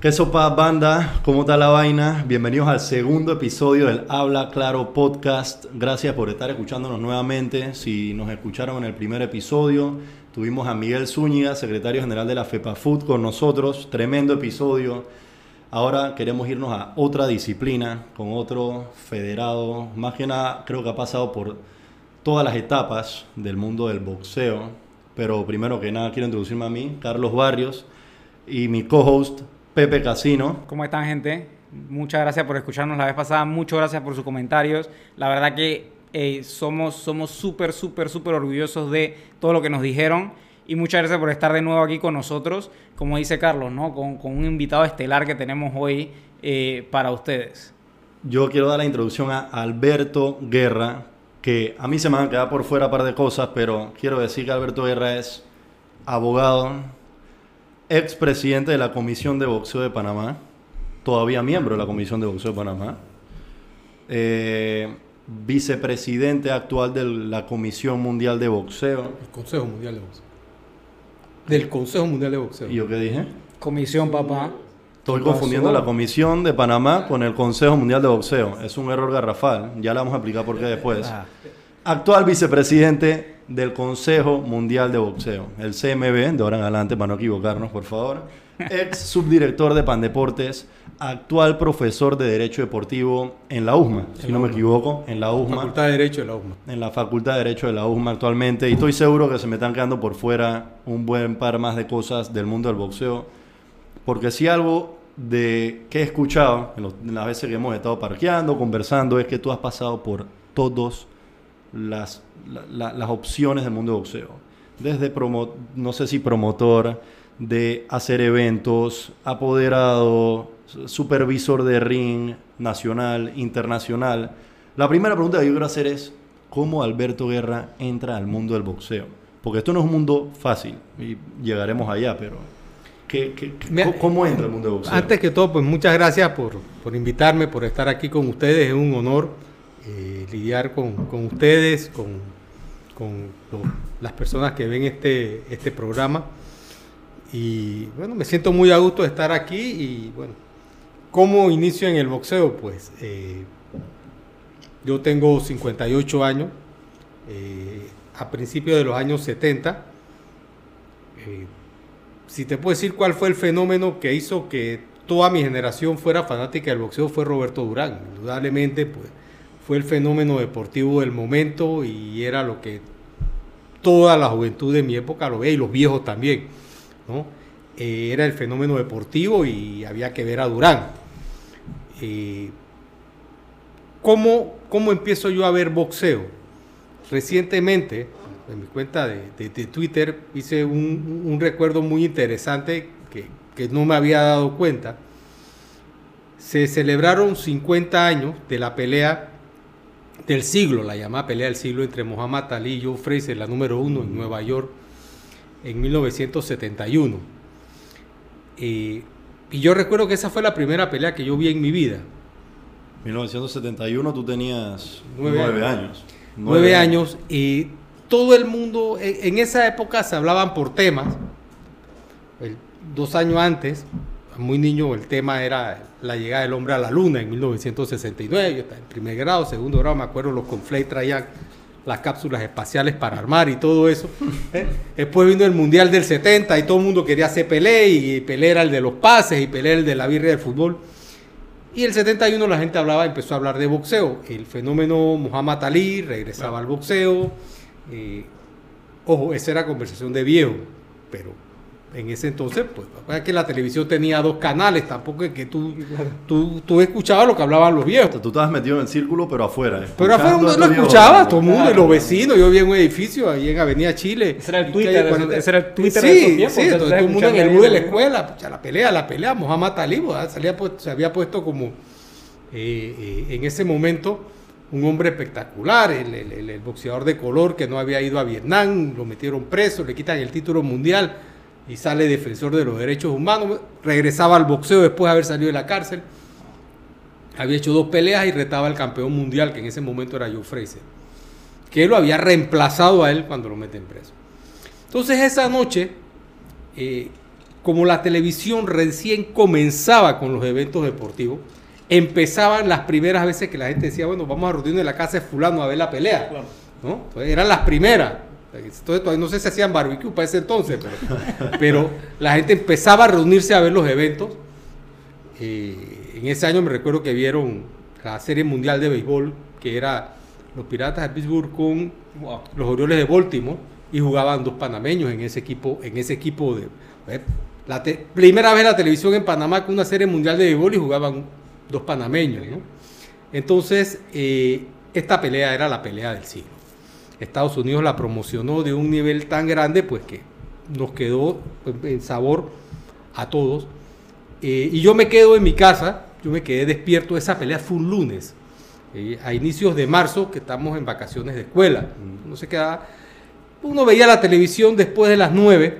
¿Qué sopa banda? ¿Cómo está la vaina? Bienvenidos al segundo episodio del Habla Claro Podcast. Gracias por estar escuchándonos nuevamente. Si nos escucharon en el primer episodio, tuvimos a Miguel Zúñiga, secretario general de la FEPAFUT, con nosotros. Tremendo episodio. Ahora queremos irnos a otra disciplina, con otro federado. Más que nada, creo que ha pasado por todas las etapas del mundo del boxeo. Pero primero que nada, quiero introducirme a mí, Carlos Barrios, y mi co-host, Pepe Casino. ¿Cómo están, gente? Muchas gracias por escucharnos la vez pasada. Muchas gracias por sus comentarios. La verdad que eh, somos somos súper, súper, súper orgullosos de todo lo que nos dijeron. Y muchas gracias por estar de nuevo aquí con nosotros, como dice Carlos, ¿no? Con, con un invitado estelar que tenemos hoy eh, para ustedes. Yo quiero dar la introducción a Alberto Guerra, que a mí se me van a quedar por fuera un par de cosas, pero quiero decir que Alberto Guerra es abogado, expresidente de la Comisión de Boxeo de Panamá, todavía miembro de la Comisión de Boxeo de Panamá, eh, vicepresidente actual de la Comisión Mundial de Boxeo. El Consejo Mundial de Boxeo. Del Consejo Mundial de Boxeo. ¿Y yo qué dije? Comisión, papá. Estoy ¿Qué confundiendo pasó? la Comisión de Panamá con el Consejo Mundial de Boxeo. Es un error garrafal. Ya le vamos a explicar por qué después. Ah. Actual vicepresidente del Consejo Mundial de Boxeo, el CMB, de ahora en adelante, para no equivocarnos, por favor. Ex subdirector de Pandeportes, actual profesor de Derecho Deportivo en la USMA, si no me equivoco, en la USMA Facultad de Derecho de la UMA. en la Facultad de Derecho de la USMA actualmente y estoy seguro que se me están quedando por fuera un buen par más de cosas del mundo del boxeo porque si algo de que he escuchado en, los- en las veces que hemos estado parqueando, conversando, es que tú has pasado por todas las, la- la- las opciones del mundo del boxeo. Desde, promo, no sé si promotor, de hacer eventos, apoderado, supervisor de ring, nacional, internacional. La primera pregunta que yo quiero hacer es, ¿cómo Alberto Guerra entra al mundo del boxeo? Porque esto no es un mundo fácil y llegaremos allá, pero ¿qué, qué- qué- Mira, ¿cómo entra el mundo del boxeo? Antes que todo, pues muchas gracias por, por invitarme, por estar aquí con ustedes. Es un honor eh, lidiar con, con ustedes, con, con las personas que ven este, este programa. Y bueno, me siento muy a gusto de estar aquí. Y bueno, ¿cómo inicio en el boxeo? Pues eh, yo tengo 58 años. eh, a principios de los años 70. eh, si te puedo decir cuál fue el fenómeno que hizo que toda mi generación fuera fanática del boxeo fue Roberto Durán. Indudablemente, pues, fue el fenómeno deportivo del momento y era lo que toda la juventud de mi época lo veía y los viejos también, ¿no? Eh, era el fenómeno deportivo y había que ver a Durán. Eh, ¿cómo, ¿Cómo empiezo yo a ver boxeo? Recientemente, en mi cuenta de, de- de Twitter, hice un, un recuerdo muy interesante que, que no me había dado cuenta. Se celebraron 50 años de la pelea del siglo, la llamada pelea del siglo entre Muhammad Ali y Joe Frazier, la número uno en Nueva York, en 1971. Eh, y yo recuerdo que esa fue la primera pelea que yo vi en mi vida. 1971 tú tenías Nueve nueve, años. nueve años y todo el mundo, en, en esa época se hablaban por temas. El- dos años antes, muy niño, el tema era la llegada del hombre a la luna en 1969. Yo estaba en primer grado, segundo grado, me acuerdo los conflates traían las cápsulas espaciales para armar y todo eso. ¿eh? Después vino el Mundial del 70 y todo el mundo quería hacer Pelé y Pelé era el de los pases y Pelé era el de la birria del fútbol. Y el 71 la gente hablaba, empezó a hablar de boxeo. El fenómeno Muhammad Ali regresaba al boxeo. eh, ojo, esa era conversación de viejo, pero en ese entonces, pues, es que la televisión tenía dos canales, tampoco es que tú, tú, tú escuchabas lo que hablaban los viejos. Tú estabas metido en el círculo, pero afuera. Pero afuera uno lo escuchaba, todo el mundo, y Claro. los vecinos. Yo vivía en un edificio ahí en Avenida Chile. Ese era el Twitter, calle ese- 40. ese era el Twitter sí, de esos tiempos, Sí, entonces todo el mundo en el bus de la escuela, pucha, la pelea, la pelea, Muhammad Ali. Salía, pues, se había puesto como, eh, eh, en ese momento, un hombre espectacular, el, el- el- el boxeador de color que no había ido a Vietnam, lo metieron preso, le quitan el título mundial y sale defensor de los derechos humanos, regresaba al boxeo después de haber salido de la cárcel, había hecho dos peleas y retaba al campeón mundial, que en ese momento era Joe Frazier, que lo había reemplazado a él cuando lo meten preso. Entonces esa noche, eh, como la televisión recién comenzaba con los eventos deportivos, empezaban las primeras veces que la gente decía, bueno, vamos a reunirnos en la casa de fulano a ver la pelea. ¿no? Entonces, eran las primeras. Entonces, todavía no sé si hacían barbecue para ese entonces, pero, pero la gente empezaba a reunirse a ver los eventos. Eh, en ese año me recuerdo que vieron la Serie Mundial de Béisbol, que era los Piratas de Pittsburgh con los Orioles de Baltimore, y jugaban dos panameños en ese equipo, en ese equipo de... eh, La te- primera vez la televisión en Panamá con una Serie Mundial de Béisbol y jugaban dos panameños, ¿no? Entonces, eh, esta pelea era la pelea del siglo. Estados Unidos la promocionó de un nivel tan grande, pues que nos quedó pues, en sabor a todos. Eh, y yo me quedo en mi casa, yo me quedé despierto, esa pelea fue un lunes, eh, a inicios de marzo, que estamos en vacaciones de escuela. Uno se quedaba, uno veía la televisión después de las 9,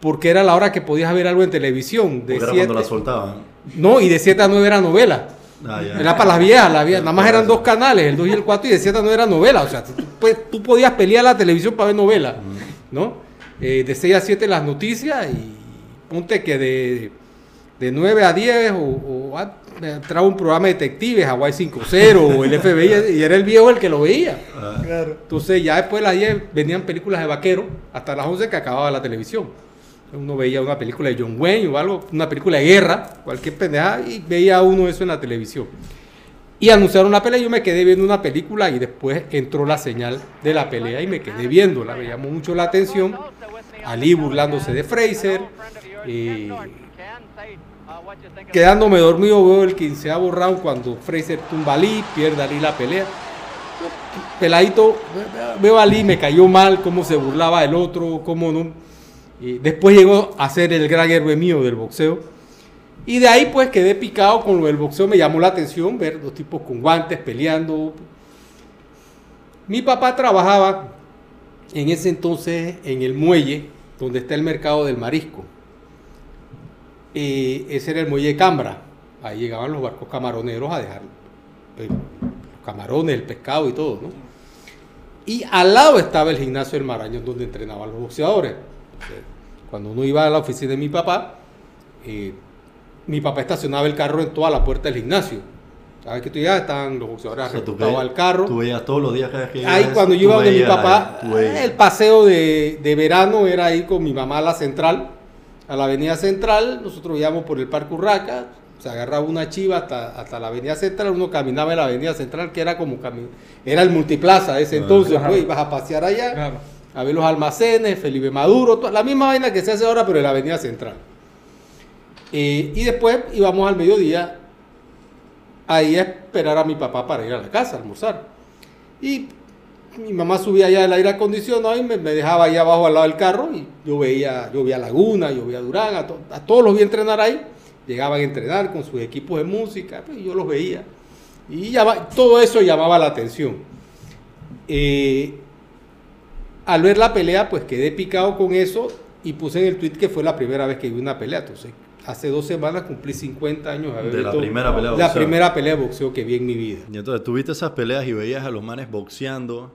porque era la hora que podías ver algo en televisión. De Porque era cuando la soltaban. no, y de 7 a 9 era novela. Ah, ya. Era para las viejas, las viejas. Nada más eran dos canales, el 2 y el 4, y de 7 a 9 era novela. O sea, tú, pues, tú podías pelear la televisión para ver novela, ¿no? Eh, de 6 a 7 las noticias y ponte que de, de 9 a 10 o, o a- entraba un programa de detectives, Hawaii 5-0 o el FBI, y era el viejo el que lo veía. Ah, Entonces ya después de las 10 venían películas de vaquero hasta las 11 que acababa la televisión. Uno veía una película de John Wayne o algo, una película de guerra, cualquier pendejada, y veía uno eso en la televisión. Y anunciaron la pelea, yo me quedé viendo una película y después entró la señal de la pelea y me quedé viéndola. Me llamó mucho la atención. Ali burlándose de Fraser. eh, quedándome dormido veo el quinceavo round cuando Fraser tumba a Ali, pierde Ali la pelea. Peladito, veo Ali, me cayó mal, cómo se burlaba del otro, cómo no. Y después llegó a ser el gran héroe mío del boxeo. Y de ahí pues quedé picado con lo del boxeo, me llamó la atención ver los tipos con guantes peleando. Mi papá trabajaba en ese entonces en el muelle donde está el mercado del marisco. Eh, ese era el muelle de Cambra. Ahí llegaban los barcos camaroneros a dejar eh, los camarones, el pescado y todo, ¿no? Y al lado estaba el gimnasio del Marañón donde entrenaban los boxeadores. Cuando uno iba a la oficina de mi papá, eh, mi papá estacionaba el carro en toda la puerta del gimnasio. ¿Sabes que tú ya estaban los boxeadores o sea, tú, arrestados veías- al carro? tú veías todos los días que Ahí cuando yo iba donde mi papá, el paseo de, de verano era ir con mi mamá a la central, a la avenida central, nosotros íbamos por el Parque Urraca, se agarraba una chiva hasta, hasta la avenida central, uno caminaba en la avenida central, que era como era el multiplaza de ese Ah, entonces, claro. pues, ibas a pasear allá, Claro. A ver los almacenes, Felipe Maduro, la misma vaina que se hace ahora, pero en la avenida central. Eh, y después íbamos al mediodía ahí a esperar a mi papá para ir a la casa a almorzar. Y mi mamá subía allá el aire acondicionado y me, dejaba ahí abajo al lado del carro y yo veía, yo veía Laguna, yo veía Durán, a, to- a todos los vi entrenar ahí. Llegaban a entrenar con sus equipos de música, pues, yo los veía. Y todo eso llamaba la atención. Eh, al ver la pelea, pues quedé picado con eso y puse en el tweet que fue la primera vez que vi una pelea. Entonces, hace dos semanas cumplí 50 años de haber De la primera pelea de la boxeo. primera pelea de boxeo que vi en mi vida. Y entonces tuviste esas peleas y veías a los manes boxeando.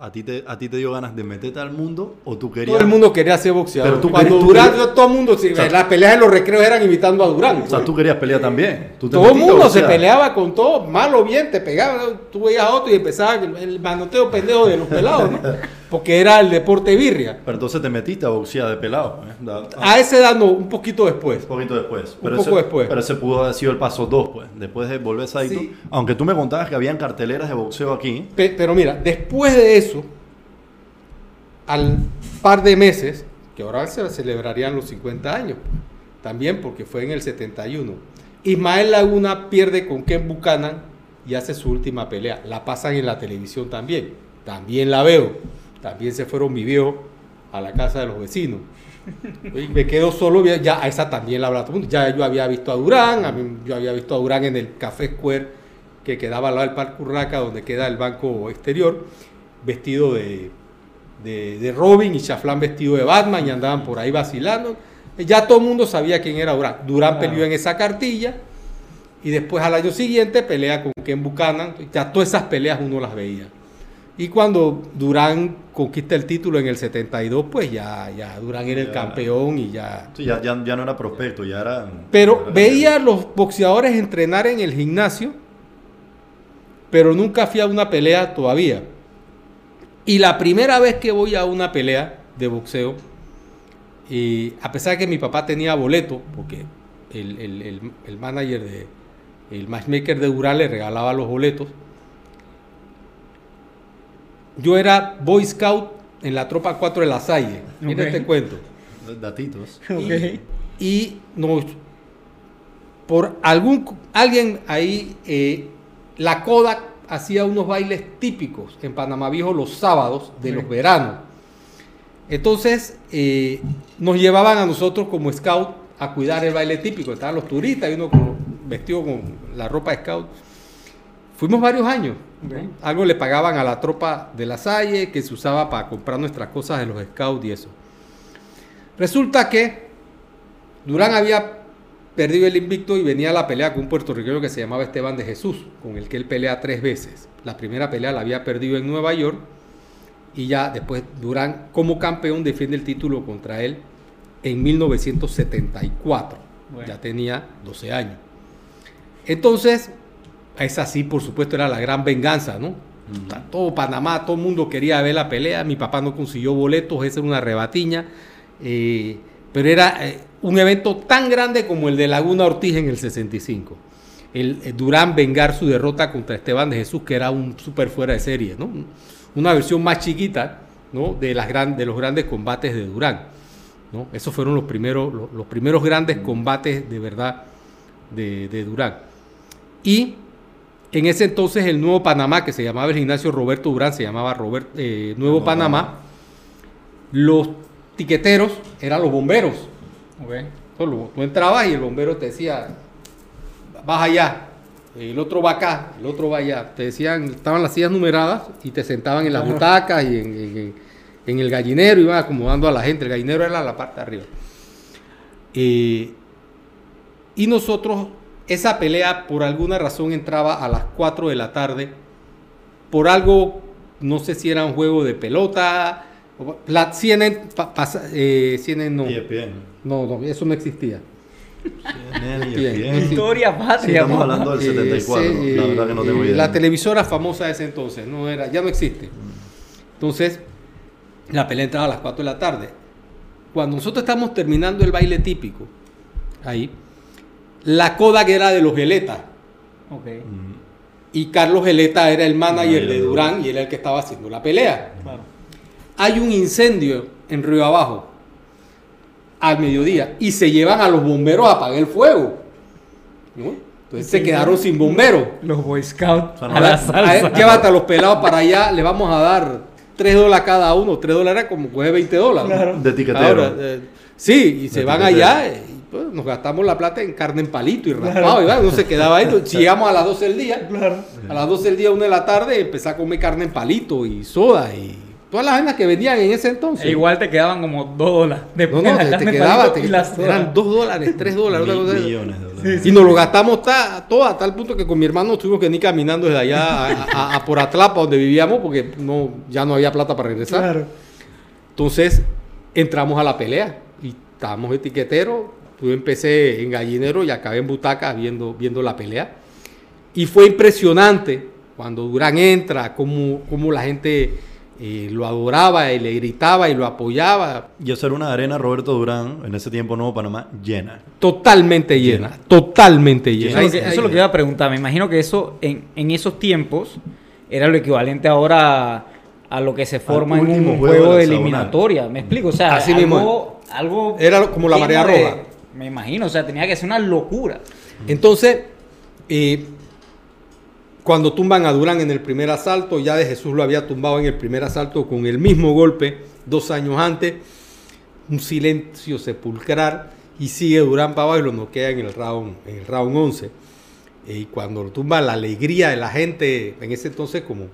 ¿A ti te, a ti te dio ganas de meterte al mundo o tú querías... Todo el mundo quería ser boxeador. Pero tú Cuando querías- tú Durán, querías- todo el mundo, sí, O sea, las peleas en los recreos eran imitando a Durán. O sea, tú querías pelear también. Tú te todo el mundo se peleaba con todo, mal o bien, te pegaban. ¿no? Tú veías a otro y empezaba el manoteo pendejo de los pelados, ¿no? Porque era el deporte birria. Pero entonces te metiste a boxear de pelado. ¿eh? Da- A ese edad no, un poquito después. Un poquito después. Un Pero poco ese, después. Pero ese pudo haber sido el paso 2, pues. Después de volver adicto. Sí. Aunque tú me contabas que habían carteleras de boxeo aquí. Pe- pero mira, después de eso, al par de meses, que ahora se celebrarían los 50 años, también porque fue en el 71, Ismael Laguna pierde con Ken Buchanan y hace su última pelea. La pasan en la televisión también, también la veo. También se fueron mi viejo a la casa de los vecinos. Y me quedo solo, ya a esa también la habrá todo el mundo. Ya yo había visto a Durán, a mí- yo había visto a Durán en el Café Square que quedaba al lado del Parque Urraca, donde queda el banco exterior, vestido de, de, de Robin y Chaflán vestido de Batman y andaban por ahí vacilando. Ya todo el mundo sabía quién era Durán. Durán peleó en esa cartilla y después al año siguiente pelea con Ken Buchanan. Ya todas esas peleas uno las veía. Y cuando Durán conquista el título en el 72, pues ya, ya Durán era el campeón y ya... Sí, ya, ya, ya no era prospecto, ya era... Pero era- veía a los boxeadores entrenar en el gimnasio, pero nunca fui a una pelea todavía. Y la primera vez que voy a una pelea de boxeo, y a pesar de que mi papá tenía boleto, porque el, el- el- el manager de, el matchmaker de Durán le regalaba los boletos, yo era Boy Scout en la tropa 4 de la Salle. Mira este cuento. Datitos. Ok. Y nos, por algún, alguien ahí, eh, la Kodak hacía unos bailes típicos en Panamá Viejo los sábados de los veranos. Entonces, eh, nos llevaban a nosotros como scout a cuidar el baile típico. Estaban los turistas y uno con- vestido con la ropa de scout. Fuimos varios años. Algo le pagaban a la tropa de la Salle que se usaba para comprar nuestras cosas de los scouts y eso. Resulta que Durán había perdido el invicto y venía a la pelea con un puertorriqueño que se llamaba Esteban de Jesús, con el que él pelea tres veces. La primera pelea la había perdido en Nueva York y ya después Durán como campeón defiende el título contra él en 1974. Bueno. Ya tenía 12 años. Entonces, esa sí, por supuesto, era la gran venganza, ¿no? Todo Panamá, todo el mundo quería ver la pelea. Mi papá no consiguió boletos, esa era una rebatiña. eh, pero era eh, un evento tan grande como el de Laguna Ortiz en el 65. El, el Durán vengar su derrota contra Esteban de Jesús, que era un súper fuera de serie, ¿no? Una versión más chiquita, ¿no? De, las gran, de los grandes combates de Durán, ¿no? Esos fueron los primeros, los, los primeros grandes combates de verdad de, de Durán. Y en ese entonces el Nuevo Panamá, que se llamaba el gimnasio Roberto Durán, se llamaba Robert, eh, Nuevo Panamá, los tiqueteros eran los bomberos. Ok. Solo, tú entrabas y el bombero te decía, vas allá, el otro va acá, el otro va allá. Te decían, estaban las sillas numeradas y te sentaban en las Ajá. butacas y en, en- en- en el gallinero, iban acomodando a la gente. El gallinero era la parte de arriba. Eh, y nosotros, esa pelea por alguna razón entraba a las 4 de la tarde, por algo, no sé si era un juego de pelota, o- la CNN, pa- pasa- eh, CNN no. ESPN. No, no, eso no existía. ESPN. Historia Sí, patria. estamos hablando del Eh, 74. sí, la verdad que no tengo eh, idea. La televisora famosa de ese entonces, no era, ya no existe. Entonces, la pelea entraba a las 4 de la tarde. Cuando nosotros estamos terminando el baile típico, ahí, la coda que era de los Geleta. Ok. Mm. Y Carlos Geleta era el manager de Durán y era el que estaba haciendo la pelea. Claro. hay un incendio en Río Abajo al mediodía y se llevan a los bomberos a apagar el fuego. ¿no? Entonces se quedaron sin bomberos. Los Boy Scouts a la A- salsa. a- Llévate a los pelados para allá, le vamos a dar 3 dólares cada uno. 3 dólares como coge 20 dólares. Claro. De tiquetero. Ahora, eh, sí, y se De van tiquetero. allá pues, nos gastamos la plata en carne en palito y raspado. Y uno se quedaba ahí. Si llegamos a las 12 del día, Claro. a las 12 del día, 1 de la tarde, empecé a comer carne en palito y soda y todas las vainas que vendían en ese entonces. E igual te quedaban como 2 dólares. No, Después no, la te, te quedaba, te- eran 2 dólares, 3 dólares. Mil millones de dólares. Y nos lo gastamos ta- todo a tal punto que con mi hermano tuvimos que ir caminando desde allá a, a- a por Atlapa, donde vivíamos, porque no, ya no había plata para regresar. Claro. Entonces entramos a la pelea y estábamos etiqueteros. Yo empecé en gallinero y acabé en butaca viendo, viendo la pelea. Y fue impresionante cuando Durán entra, cómo, cómo la gente eh, lo adoraba y le gritaba y lo apoyaba. Y hacer una arena Roberto Durán, en ese tiempo Nuevo Panamá, llena. Totalmente llena, Llena. totalmente llena. Eso, es lo que- eso es lo que iba a preguntar. Me imagino que eso en, en esos tiempos era lo equivalente ahora a, a lo que se forma en un juego juego, de eliminatoria. ¿Me explico? O sea, Así algo, mismo algo Era como la marea de- roja. Me imagino, o sea, tenía que ser una locura. Entonces, cuando tumban a Durán en el primer asalto, ya de Jesús lo había tumbado en el primer asalto con el mismo golpe dos años antes, un silencio sepulcral y sigue Durán para abajo y lo noquea en el round, en el round 11. Eh, Y cuando lo tumba, la alegría de la gente, en ese entonces como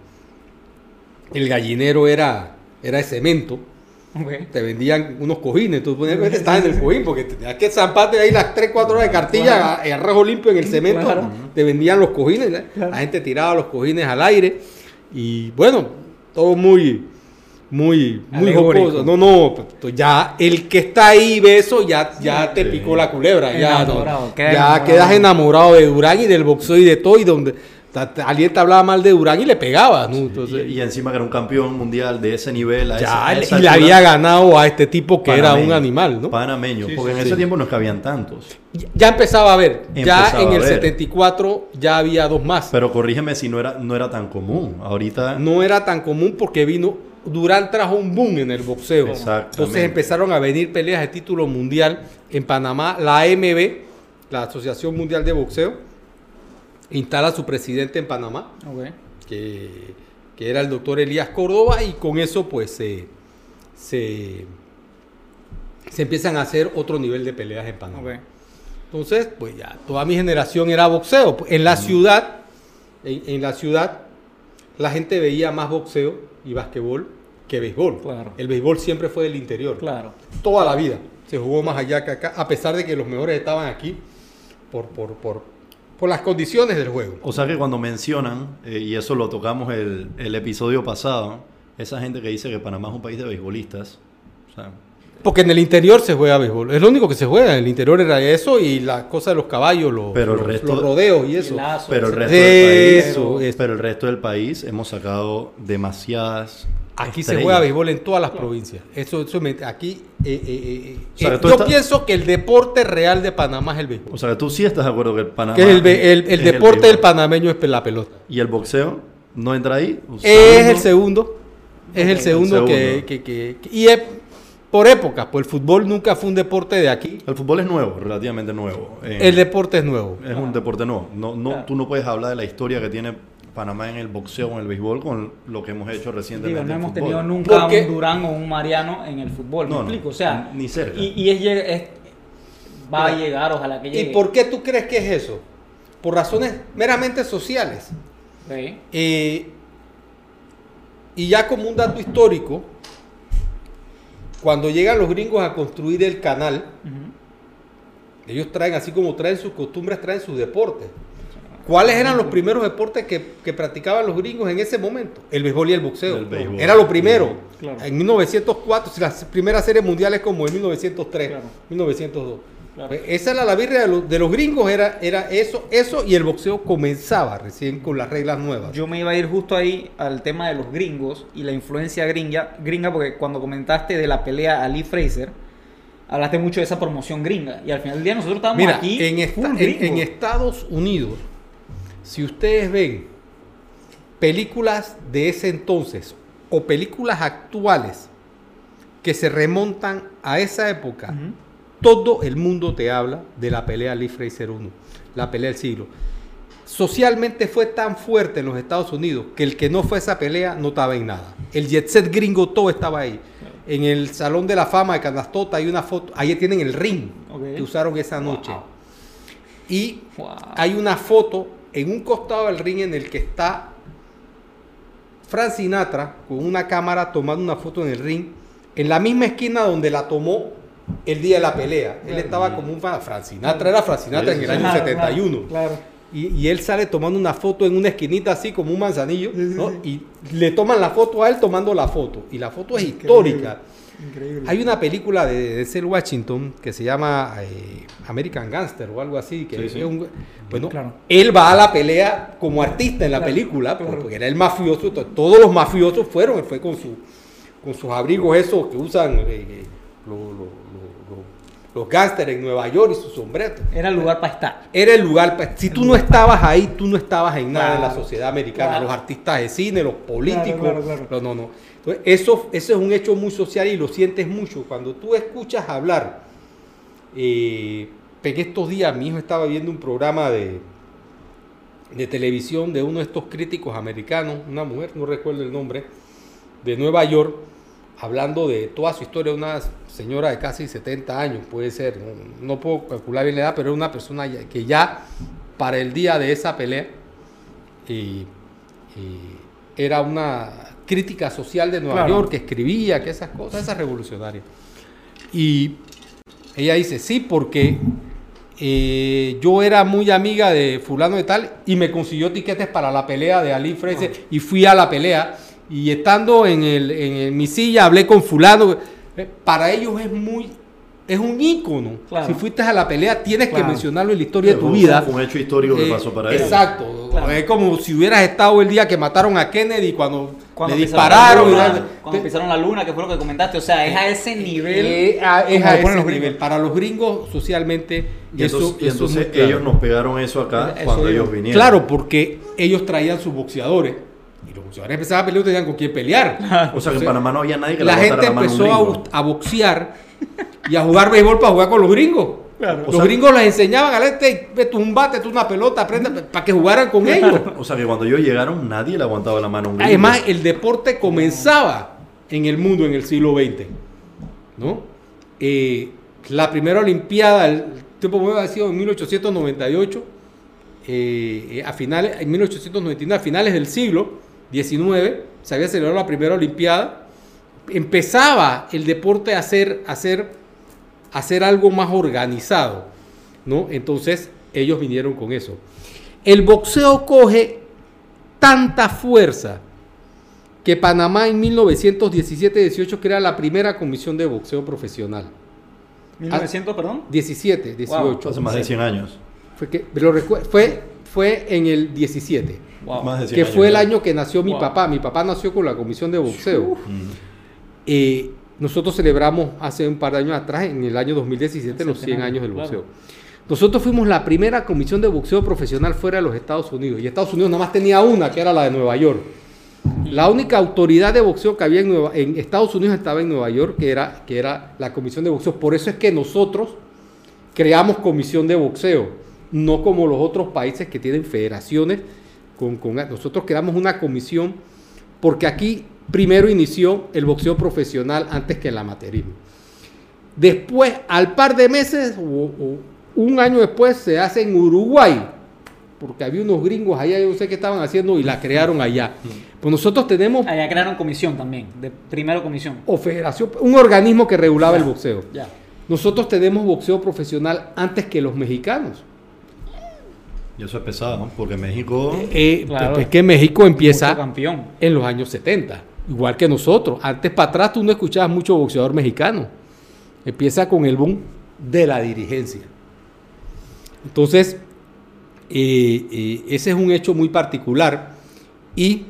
el gallinero era, era de cemento, Te vendían unos cojines, tú ponías que estabas en el cojín porque tenías que zamparte ahí las 3, 4 horas de cartilla, el arrojo limpio en el cemento, Claro. te vendían los cojines, ¿eh? Claro. la gente tiraba los cojines al aire y bueno, todo muy, muy, muy jocoso. No, no, pues, ya el que está ahí ve eso, ya, ya te picó la culebra. Ya, Enamorado, ya enamorado. quedas enamorado de Durán y del boxeo y de todo. Y donde alguien te hablaba mal de Durán y le pegabas, ¿no? Entonces, y, y encima que era un campeón mundial de ese nivel. A ya, esa- a y le había ganado a este tipo que era un animal, ¿no? Panameño, Sí, porque sí, en sí. ese tiempo no es que habían tantos. Ya empezaba a ver, ya en el ver. 74 ya había dos más. Pero corrígeme si no era, no era tan común. Ahorita no era tan común porque vino Durán trajo un boom en el boxeo. Entonces empezaron a venir peleas de título mundial en Panamá. La AMB, la Asociación Mundial de Boxeo, instala a su presidente en Panamá, que, que era el doctor Elías Córdoba, y con eso pues se, se, se empiezan a hacer otro nivel de peleas en Panamá. Entonces, pues ya, toda mi generación era boxeo. En la ciudad, en, en la ciudad, la gente veía más boxeo y basquetbol que béisbol. Claro. El béisbol siempre fue del interior. Claro. Toda la vida. Se jugó más allá que acá, a pesar de que los mejores estaban aquí por, por, por, por las condiciones del juego. O sea que cuando mencionan, eh, y eso lo tocamos el, el episodio pasado, esa gente que dice que Panamá es un país de beisbolistas, o sea, Porque en el interior se juega béisbol. Es lo único que se juega. En el interior era eso y la cosa de los caballos, los, Pero el los- resto- los rodeos y eso. El lazo, pero el etcétera. resto del país, Eso, eso. pero el resto del país hemos sacado demasiadas. Aquí se juega béisbol en todas las provincias. Eso, eso me- aquí, eh, eh, eh, O sea, tú yo estás- pienso que el deporte real de Panamá es el béisbol. O sea que tú sí estás de acuerdo que el Panamá. que el, el- el es deporte del panameño es la pelota. ¿Y el boxeo no entra ahí? ¿O Es el segundo? Es el segundo, el que, segundo. que- que- que- Y es por época, pues el fútbol nunca fue un deporte de aquí. El fútbol es nuevo, relativamente nuevo. Eh, El deporte es nuevo. es un deporte nuevo. No, no, Claro. Tú no puedes hablar de la historia que tiene Panamá en el boxeo o en el béisbol con lo que hemos hecho recientemente. Digo, no en hemos fútbol. tenido nunca Porque- un Durán o un Mariano en el fútbol, ¿me No, no, explico? O sea, ni cerca. Y, y es, va a llegar, ojalá que ¿Y llegue. por qué tú crees que es eso? Por razones meramente sociales. Eh, y ya como un dato histórico, cuando llegan los gringos a construir el canal, ellos traen, así como traen sus costumbres, traen sus deportes. ¿Cuáles eran los primeros deportes que, que practicaban los gringos en ese momento? El béisbol y el boxeo. El béisbol. Era lo primero. Claro. En 1904, si las primeras series mundiales como en 1903, Claro. 1902. Claro. Pues esa era la birria de los, de los gringos, era, era eso, eso y el boxeo comenzaba recién con las reglas nuevas. Yo me iba a ir justo ahí al tema de los gringos y la influencia gringa, gringa porque cuando comentaste de la pelea a Lee Fraser, hablaste mucho de esa promoción gringa. Y al final del día nosotros estábamos Mira, aquí en, esta- full en- gringo. en Estados Unidos, si ustedes ven películas de ese entonces o películas actuales que se remontan a esa época, todo el mundo te habla de la pelea Lee Fraser 1, la pelea del siglo. Socialmente fue tan fuerte en los Estados Unidos que el que no fue a esa pelea no estaba en nada. El jet set gringo todo estaba ahí. En el Salón de la Fama de Canastota hay una foto, ahí tienen el ring que usaron esa noche. Wow. Y Wow. hay una foto en un costado del ring en el que está Frank Sinatra con una cámara tomando una foto en el ring, en la misma esquina donde la tomó el día de la pelea. Él estaba como un fan. Frank Sinatra era Frank Sinatra en el año Claro, 71. Claro. Y, y él sale tomando una foto en una esquinita así como un manzanillo, ¿no? Y le toman la foto a él tomando la foto. Y la foto es histórica. Increíble. Hay una película de Denzel Washington que se llama eh, American Gangster o algo así. Que Sí, sí. es un- bueno, Claro. él va a la pelea como artista en la Claro, película, claro. porque era el mafioso. to- Todos los mafiosos fueron, él fue con, su, con sus abrigos esos que usan eh, eh, lo- lo- lo- lo- los gángsters en Nueva York y sus sombreros. Era el lugar para estar. Era el lugar, pa- si tú no estabas ahí, tú no estabas en nada en la sociedad americana. Claro. Los artistas de cine, los políticos. Claro, claro, claro. No, no, no. Entonces, eso, eso es un hecho muy social y lo sientes mucho. Cuando tú escuchas hablar, eh, en estos días mi hijo estaba viendo un programa de, de televisión de uno de estos críticos americanos, una mujer, no recuerdo el nombre, de Nueva York, hablando de toda su historia, una señora de casi 70 años, puede ser, no, no puedo calcular bien la edad, pero era una persona que ya para el día de esa pelea y, y era una crítica social de Nueva Claro. York, que escribía, que esas cosas, esas revolucionarias. Y ella dice, sí, porque eh, yo era muy amiga de fulano de tal y me consiguió tiquetes para la pelea de Ali Fraser y fui a la pelea y estando en, el, en el- mi silla hablé con fulano. Eh, Para ellos es muy, es un ícono. Claro. Si fuiste a la pelea, tienes que mencionarlo en la historia de tu Fue- vida. Un hecho histórico que Eh, pasó para ellos. Exacto. Claro. Es como si hubieras estado el día que mataron a Kennedy cuando, Cuando le dispararon. la y- luna, cuando pisaron la luna, que fue lo que comentaste. O sea, es a ese nivel. Eh, a- es a ese nivel. Para los gringos, socialmente, Y eso, entonces, y eso es entonces ellos nos pegaron eso acá Eso cuando ellos vinieron. Claro, porque ellos traían sus boxeadores. Y los boxeadores empezaban a pelear tenían con quién pelear. O sea que en Panamá no había nadie que la le gente aguantara la un empezó a, boxear y a jugar béisbol para jugar con los gringos. Claro. Los O sea- gringos les enseñaban a la gente, ve tú un bate, tú una pelota, aprende para que jugaran con ellos. O sea que cuando ellos llegaron nadie le aguantaba la mano a un gringo. Además, el deporte comenzaba en el mundo en el siglo XX. ¿no? Eh, la primera Olimpiada, el tiempo mueve ha sido en 1898, eh, eh, a finales, en 1899, a finales del siglo XIX, se había celebrado la primera Olimpiada. Empezaba el deporte a hacer, a hacer, a hacer algo más organizado. ¿no? Entonces, ellos vinieron con eso. El boxeo coge tanta fuerza que Panamá en 1917-18 crea la primera comisión de boxeo profesional. 1900, perdón. 17, 18. Hace más de 100 años. Fue, que, pero recu- fue, fue en el 17, Wow. Más de 100 que años fue el año que nació mi Wow. papá. Mi papá nació con la comisión de boxeo. Mm. Eh, nosotros celebramos hace un par de años atrás, en el año 2017, los 100 años del Claro. boxeo. Nosotros fuimos la primera comisión de boxeo profesional fuera de los Estados Unidos. Y Estados Unidos nada más tenía una, que era la de Nueva York. La única autoridad de boxeo que había en, Nueva- en Estados Unidos estaba en Nueva York, que era, que era la comisión de boxeo. Por eso es que nosotros creamos comisión de boxeo, no como los otros países que tienen federaciones. Con, con- nosotros creamos una comisión porque aquí primero inició el boxeo profesional antes que el amateurismo. Después, al par de meses o, o un año después, se hace en Uruguay, porque había unos gringos allá, yo no sé qué estaban haciendo y la crearon allá. Pues nosotros tenemos Allá crearon comisión también. De primero comisión. o federación, un organismo que regulaba el boxeo. Ya. Nosotros tenemos boxeo profesional antes que los mexicanos. Y eso es pesado, ¿no? porque México... Eh, Claro. pues que México empieza campeón. en los años 70, igual que nosotros. Antes para atrás tú no escuchabas mucho boxeador mexicano. Empieza con el boom de la dirigencia. Entonces, eh, eh, ese es un hecho muy particular y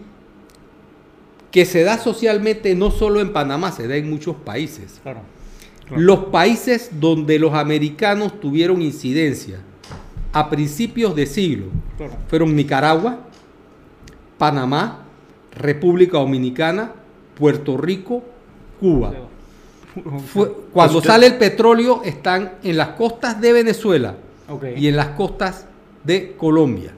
que se da socialmente no solo en Panamá, se da en muchos países. Claro. Los países donde los americanos tuvieron incidencia a principios de siglo Claro. fueron Nicaragua, Panamá, República Dominicana, Puerto Rico, Cuba. Fue- cuando sale el petróleo están en las costas de Venezuela y en las costas de Colombia,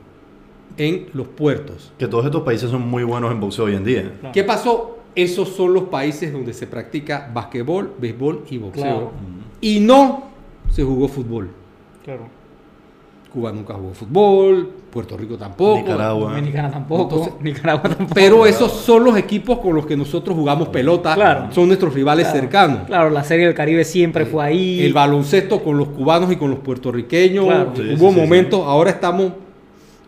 en los puertos. Que todos estos países son muy buenos en boxeo hoy en día. Claro. ¿Qué pasó? Esos son los países donde se practica basquetbol, béisbol y boxeo. Claro. Y no se jugó fútbol. Claro. Cuba nunca jugó fútbol, Puerto Rico tampoco. Nicaragua. Dominicana tampoco. Entonces- Nicaragua tampoco. Pero esos son los equipos con los que nosotros jugamos pelota. Claro. Son nuestros rivales Claro. cercanos. Claro, la Serie del Caribe siempre fue ahí. El baloncesto con los cubanos y con los puertorriqueños. Claro. Sí, Hubo sí, sí, momentos, ahora estamos,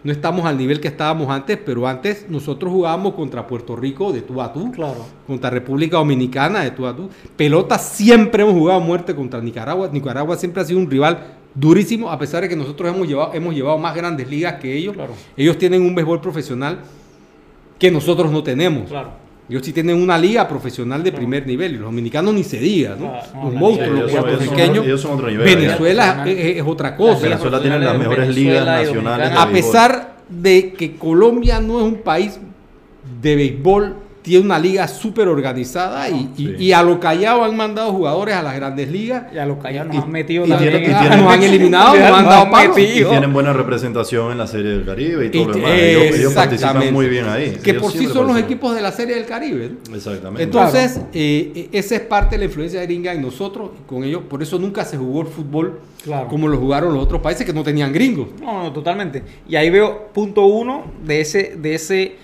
no estamos al nivel que estábamos antes, pero antes nosotros jugábamos contra Puerto Rico de tú a tú. Claro. Contra República Dominicana de tú a tú. Pelota siempre hemos jugado a muerte contra Nicaragua. Nicaragua siempre ha sido un rival durísimo, a pesar de que nosotros hemos llevado, hemos llevado más grandes ligas que ellos. Claro. Ellos tienen un béisbol profesional que nosotros no tenemos. Claro. Ellos sí tienen una liga profesional de primer nivel y los dominicanos ni se diga, ¿no? Los monstruos, los puertorriqueños. ellos son otro nivel, Venezuela es, es otra cosa. Venezuela tiene las mejores ligas nacionales. A pesar de que Colombia no es un país de béisbol, tiene una liga súper organizada y, y- Sí. y a lo callado han mandado jugadores a las grandes ligas. Ya los callados Y- nos han metido y también. tiene- y en- tiene- nos han eliminado, nos han dado palos. Y tienen buena representación en la Serie del Caribe y todo Y- lo demás. Ellos, ellos participan muy bien ahí. Que Ellos por sí son los equipos de la Serie del Caribe. ¿no? Exactamente. Entonces, eh, eh, esa es parte de la influencia gringa en nosotros y con ellos. Por eso nunca se jugó el fútbol Claro. como lo jugaron los otros países que no tenían gringos. No, no, totalmente. Y ahí veo punto uno de ese, de ese,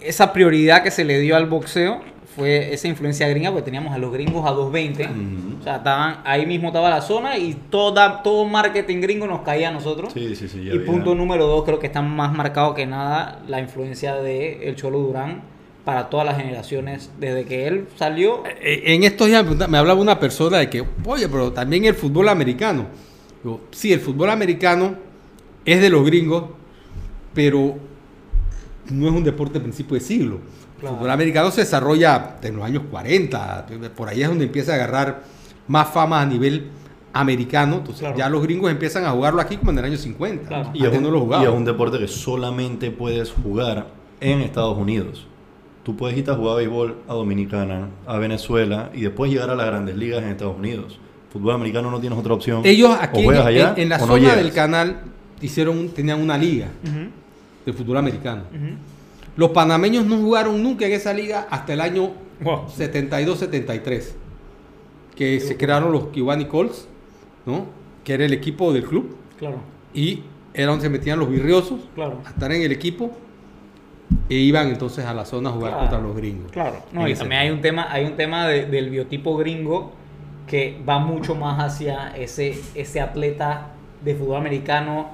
esa prioridad que se le dio al boxeo fue esa influencia gringa, porque teníamos a los gringos a 220. Ujú. O sea, estaban, ahí mismo estaba la zona y toda, todo marketing gringo nos caía a nosotros. Sí, sí, sí. ya y había- punto número dos, creo que está más marcado que nada la influencia de el Cholo Durán para todas las generaciones desde que él salió. Eh, En estos días me hablaba una persona de que, oye, pero también el fútbol americano. Digo, sí, el fútbol americano es de los gringos, pero no es un deporte de principio de siglo. Claro. El fútbol americano se desarrolla en los años 40, por ahí es donde empieza a agarrar más fama a nivel americano. Entonces Claro. ya los gringos empiezan a jugarlo aquí como en el año 50. Claro. Y es, no lo y es un deporte que solamente puedes jugar en Estados Unidos. Tú puedes irte a jugar béisbol a Dominicana, a Venezuela y después llegar a las grandes ligas en Estados Unidos. Fútbol americano no tienes otra opción. Ellos O aquí en, juegas allá en- en la o zona del canal hicieron, un- tenían una liga de fútbol americano. Los panameños no jugaron nunca en esa liga hasta el año Wow. 72-73, que se crearon los Kiwani Colts, ¿no? que era el equipo del club, Claro, y era donde se metían los virriosos claro. a estar en el equipo e iban entonces a la zona a jugar Claro. contra los gringos. Claro, no, y también hay un tema, hay un tema de- del biotipo gringo que va mucho más hacia ese, ese atleta de fútbol americano,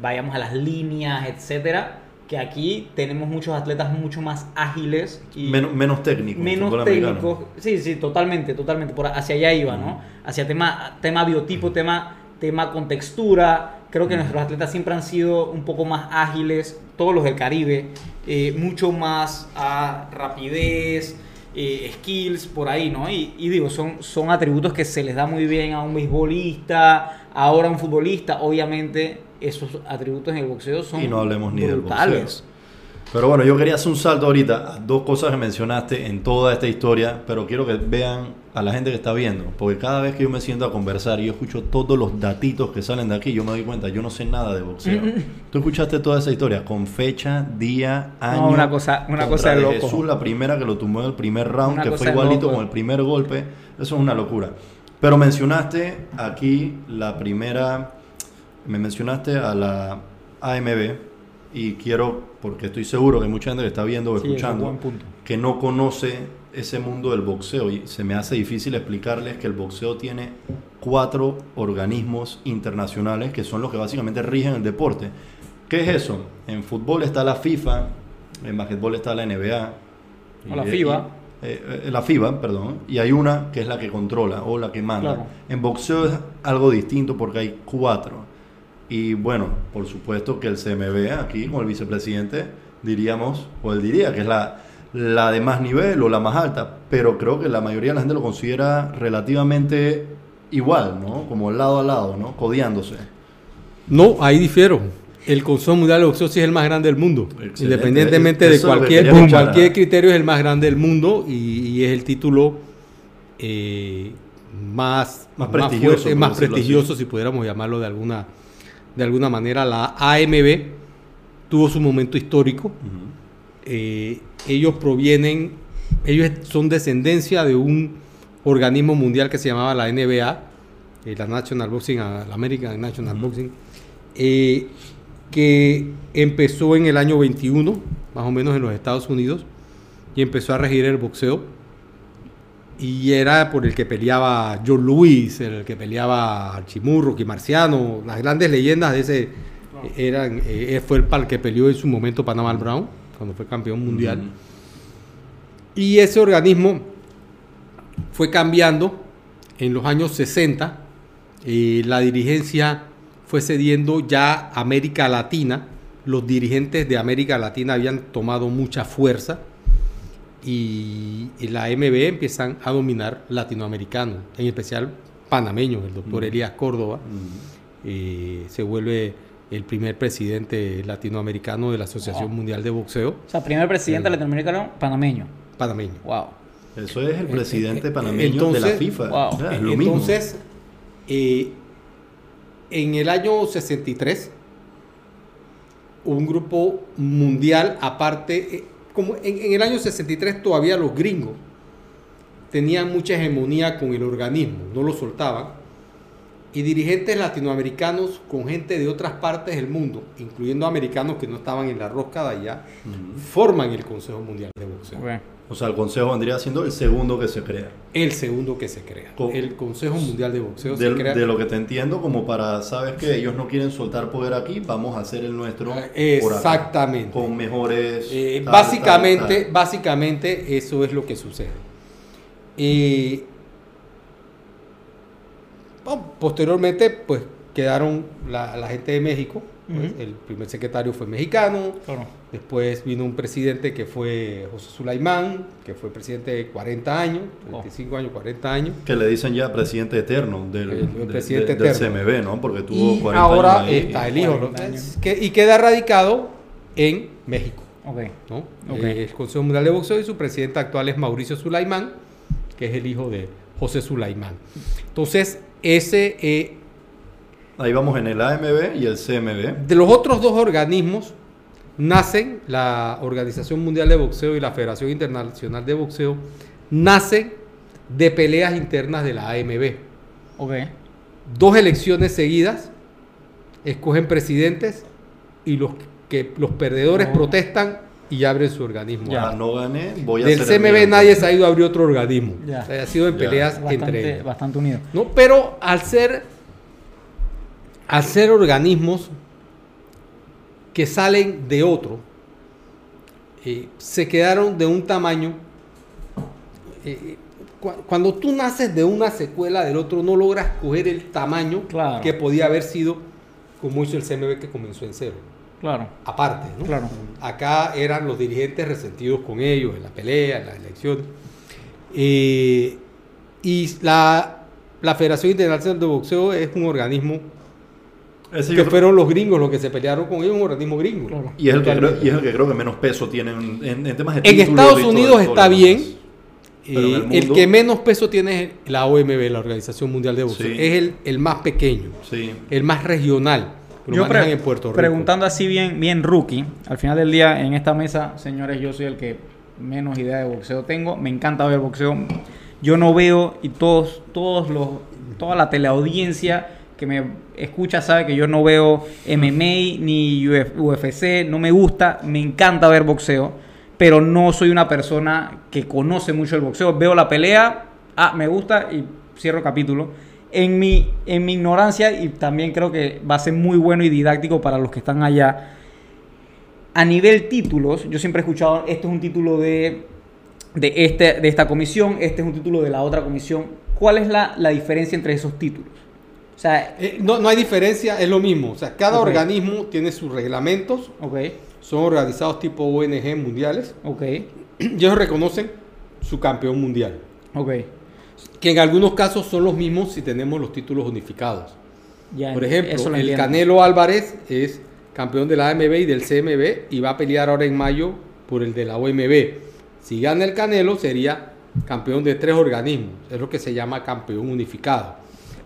vayamos a las líneas, etcétera, que aquí tenemos muchos atletas mucho más ágiles y menos, menos técnico. el menos técnicos. Sí, sí, totalmente, totalmente. Por hacia allá iba, ¿no? Hacia tema, tema biotipo, tema, tema con textura. Creo que nuestros atletas siempre han sido un poco más ágiles, todos los del Caribe, eh, mucho más a rapidez, eh, skills, por ahí, ¿no? Y, y digo, son, son atributos que se les da muy bien a un beisbolista, ahora a un futbolista. Obviamente, esos atributos en el boxeo son Y no hablemos ni del brutales. boxeo. Pero bueno, yo quería hacer un salto ahorita a dos cosas que mencionaste en toda esta historia, pero quiero que vean a la gente que está viendo, porque cada vez que yo me siento a conversar y yo escucho todos los datitos que salen de aquí, yo me doy cuenta, yo no sé nada de boxeo. Tú escuchaste toda esa historia con fecha, día, año. una cosa- una cosa de loco. Jesús, la primera que lo tumbó en el primer round, Una que fue igualito con el primer golpe. Eso es una locura. Pero mencionaste aquí la primera, me mencionaste a la AMB y quiero, porque estoy seguro que hay mucha gente que está viendo o Sí, es escuchando que no conoce ese mundo del boxeo y se me hace difícil explicarles que el boxeo tiene cuatro organismos internacionales que son los que básicamente rigen el deporte. ¿Qué es eso? En fútbol está la FIFA, en básquetbol está la NBA. O la y- FIBA. y- eh, eh, la FIBA, perdón. Y hay una que es la que controla o la que manda. Claro. En boxeo es algo distinto porque hay cuatro. Y bueno, por supuesto que el CMB aquí, como el vicepresidente, diríamos, o él diría que es la, la de más nivel o la más alta, pero creo que la mayoría de la gente lo considera relativamente igual, ¿no? Como lado a lado, ¿no? Codiándose. No, ahí difiero. El Consejo Mundial de Boxeo sí es el más grande del mundo. Excelente. Independientemente de Eso que cualquier, cualquier criterio, es el más grande del mundo y, y es el título eh, más, Más prestigioso, fuerte, más prestigioso, si pudiéramos llamarlo de alguna, de alguna manera. La AMB tuvo su momento histórico. Eh, ellos provienen, ellos son descendencia de un organismo mundial que se llamaba la NBA, eh, la National Boxing, la American National Boxing, eh, que empezó en el año 21, más o menos en los Estados Unidos, y empezó a regir el boxeo. Y era por el que peleaba John Lewis, el que peleaba Archimurro, Rocky Marciano, las grandes leyendas de ese eran, eh, fue el para el que peleó en su momento Panama Brown, cuando fue campeón mundial. Y ese organismo fue cambiando en los años 60. eh, la dirigencia fue cediendo ya a América Latina. Los dirigentes de América Latina habían tomado mucha fuerza y, y la MB empiezan a dominar latinoamericano, en especial panameños. El doctor Mm. Elías Córdoba eh, se vuelve el primer presidente latinoamericano de la Asociación Wow. Mundial de Boxeo O sea, primer presidente latinoamericano panameño. panameño. Wow. Eso es el Eh, presidente eh, panameño de la FIFA. wow. O sea, es lo mismo. Entonces, eh, en el año 63, hubo un grupo mundial aparte, como en, en el año 63 todavía los gringos tenían mucha hegemonía con el organismo, no lo soltaban, y dirigentes latinoamericanos con gente de otras partes del mundo, incluyendo americanos que no estaban en la rosca de allá, forman el Consejo Mundial de Boxeo. O sea, el consejo vendría siendo el segundo que se crea. El segundo que se crea. El Consejo Mundial de Boxeo De, se crea. de lo que te entiendo, como para, ¿sabes que Ellos no quieren soltar poder aquí, vamos a hacer el nuestro. por acá, Exactamente. con mejores. Eh, tal, básicamente, tal, tal. básicamente eso es lo que sucede. Y bueno, posteriormente, pues quedaron la, la gente de México. Pues. El primer secretario fue mexicano. Claro. Después vino un presidente que fue José Sulaimán, que fue presidente de 40 años, Oh. 35 años, 40 años. Que le dicen ya presidente eterno del, El- el de- presidente de- del eterno. CMB, ¿no? Porque tuvo Y 40 ahora años ahí. está el hijo, 40 ¿no? años. Que- y queda radicado en México. Ok. ¿no? Ok. Eh, el Consejo Mundial de Boxeo y su presidente actual es Mauricio Sulaimán, que es el hijo de José Sulaimán. Entonces, ese, eh, Ahí vamos en el AMB y el CMB. de los otros dos organismos nacen la Organización Mundial de Boxeo y la Federación Internacional de Boxeo, nacen de peleas internas de la AMB. Ok. Dos elecciones seguidas, escogen presidentes y los que los perdedores No. protestan y abren su organismo. Ya. Ah, no gané, voy a Del hacer CMB nadie se ha ido a abrir otro organismo. Ya. O sea, ha sido en Ya. peleas entre ellos. bastante unido. ¿no? Pero al ser, al ser organismos que salen de otro, eh, se quedaron de un tamaño. eh, cu- cuando tú naces de una secuela del otro, no logras coger el tamaño Claro. que podía haber sido como hizo el CMB que comenzó en cero. Claro. Aparte, ¿no? Claro. Acá eran los dirigentes resentidos con ellos en la pelea, en las elecciones. Eh, y la, la Federación Internacional de Boxeo es un organismo Ese que fueron los gringos los que se pelearon con ellos, un organismo gringo. Claro. y, es el que creo, y es el que creo que menos peso tiene en, en- en temas de En Estados Unidos está bien. Eh, el mundo- que menos peso tiene es la OMB, la Organización Mundial de Boxeo. Sí. Es el, el más pequeño, Sí. el más regional. Lo Yo pre- en Puerto Rico. preguntando así bien, bien rookie, al final del día en esta mesa, señores, yo soy el que menos idea de boxeo tengo. Me encanta ver boxeo. Yo no veo y todos, todos los, toda la teleaudiencia que me escucha sabe que yo no veo MMA ni Uf- UFC, no me gusta, me encanta ver boxeo, pero no soy una persona que conoce mucho el boxeo. Veo la pelea, ah, me gusta y cierro capítulo. En mi, en mi ignorancia, y también creo que va a ser muy bueno y didáctico para los que están allá. A nivel títulos, yo siempre he escuchado, este es un título de, de, este, de esta comisión, este es un título de la otra comisión. ¿Cuál es la, la diferencia entre esos títulos? O sea, Eh, no, no hay diferencia, es lo mismo. O sea, cada organismo tiene sus reglamentos, son organizados tipo ONG mundiales ok, y ellos reconocen su campeón mundial. Que en algunos casos son los mismos si tenemos los títulos unificados. Ya, Por ejemplo, lo el. Canelo Álvarez es campeón de la AMB y del CMB y va a pelear ahora en mayo por el de la OMB. Si gana el Canelo sería campeón de tres organismos, es lo que se llama campeón unificado.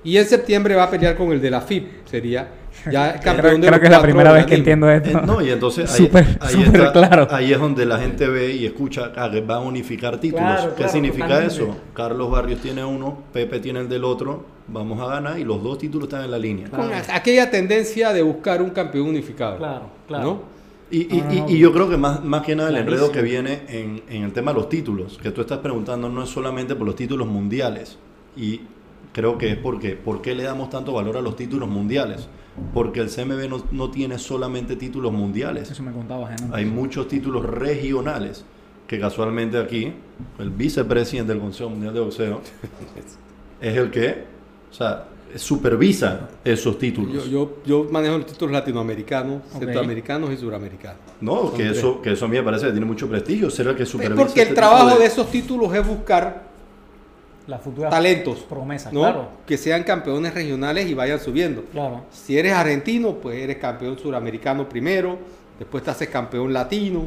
Y en septiembre va a pelear con el de la FIP, sería ya Creo, campeón de creo los que es la primera vez que entiendo esto. Eh, no, y entonces ahí, Súper- ahí súper está- claro. ahí es donde la gente ve y escucha ah, que van a unificar títulos. Claro, ¿Qué claro, significa totalmente. eso? Carlos Barrios tiene uno, Pepe tiene el del otro, vamos a ganar y los dos títulos están en la línea. Con aquella tendencia de buscar un campeón unificado. Claro, claro. ¿no? Y, y- y- yo creo que más, más que nada el enredo que viene en, en el tema de los títulos, que tú estás preguntando no es solamente por los títulos mundiales, y creo que es porque, ¿por qué le damos tanto valor a los títulos mundiales? Porque el CMB no, no tiene solamente títulos mundiales, Eso me contabas, ¿no? hay muchos títulos regionales, que casualmente aquí, el vicepresidente del Consejo Mundial de Boxeo es el que, o sea, supervisa esos títulos. Yo, yo, yo manejo los títulos latinoamericanos, Ok. centroamericanos y suramericanos. no, que eso, que eso a mí me parece que tiene mucho prestigio, ser el que supervisa. Porque el este trabajo tipo de esos títulos es buscar La futura talentos, promesa, ¿no? claro. que sean campeones regionales y vayan subiendo. Claro. Si eres argentino, pues eres campeón suramericano primero, después te haces campeón latino.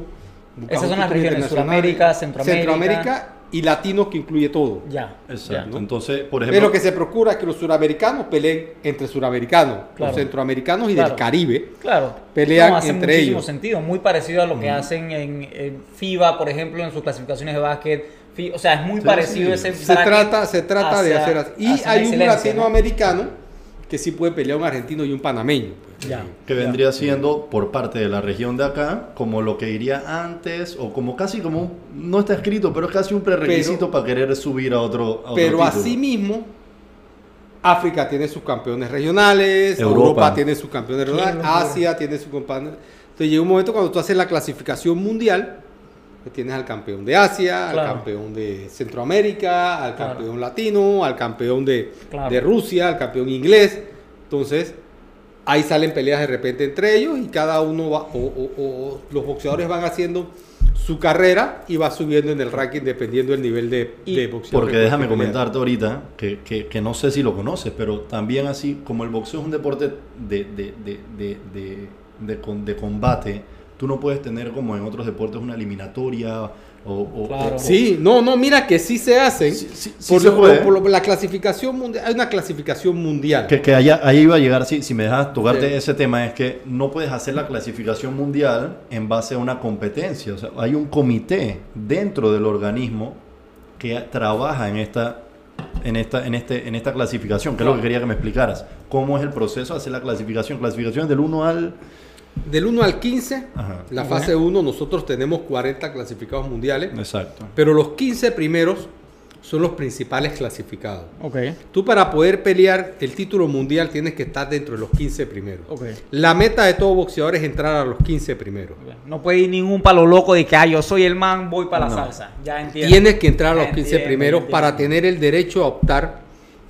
Esas son las regiones. Suramérica, Centroamérica. Centroamérica y latino que incluye todo. Ya. Exacto. ya. Entonces, por Pero ejemplo, lo que se procura es que los suramericanos peleen entre suramericanos, Claro. los centroamericanos y Claro. del Caribe. Claro. Pelean hace entre muchísimo ellos. sentido. Muy parecido a lo que hacen en, en FIBA, por ejemplo, en sus clasificaciones de básquet. O sea, es muy Sí, parecido sí. ese Se trata, se trata de hacer así. Y hay un latinoamericano que sí puede pelear un argentino y un panameño. pues. Ya. Que vendría siendo por parte de la región de acá, como lo que iría antes, o como casi como, no está escrito, pero es casi un prerequisito para querer subir a otro, a otro Pero título. asimismo, África tiene sus campeones regionales, Europa. Europa, tiene sus campeones regionales. Asia tiene sus campeones. Entonces llega un momento cuando tú haces la clasificación mundial, tienes al campeón de Asia, Claro. al campeón de Centroamérica, al Claro. campeón latino, al campeón de, Claro. de Rusia, al campeón inglés. Entonces, ahí salen peleas de repente entre ellos y cada uno va, o, o- o los boxeadores van haciendo su carrera y va subiendo en el ranking dependiendo del nivel de, Y- de boxeo. Porque que- déjame comentarte ahorita que, que- que no sé si lo conoces, pero también así como el boxeo es un deporte de, de, de, de, de- de con- de combate, tú no puedes tener como en otros deportes una eliminatoria o... o- Claro. o- Sí, no, no, mira que sí se hacen. Sí, sí, sí por, se lo- puede. por lo- la clasificación mundial, hay una clasificación mundial. Que, que allá, ahí iba a llegar, si, si me dejas tocarte Sí. ese tema, es que no puedes hacer la clasificación mundial en base a una competencia. O sea, hay un comité dentro del organismo que trabaja en esta, en esta, en este, en esta clasificación, que es lo que quería que me explicaras. ¿Cómo es el proceso de hacer la clasificación? Clasificación del 1 al... Del 1 al 15, Ajá. la fase 1, nosotros tenemos 40 clasificados mundiales, Exacto. pero los 15 primeros son los principales clasificados. Ok, Tú para poder pelear el título mundial tienes que estar dentro de los 15 primeros. ok. La meta de todo boxeador es entrar a los 15 primeros. No puede ir ningún palo loco de que ah, yo soy el man, voy para la salsa. Ya entiendo. Tienes que entrar a los 15 Entiendo, primeros entiendo. para tener el derecho a optar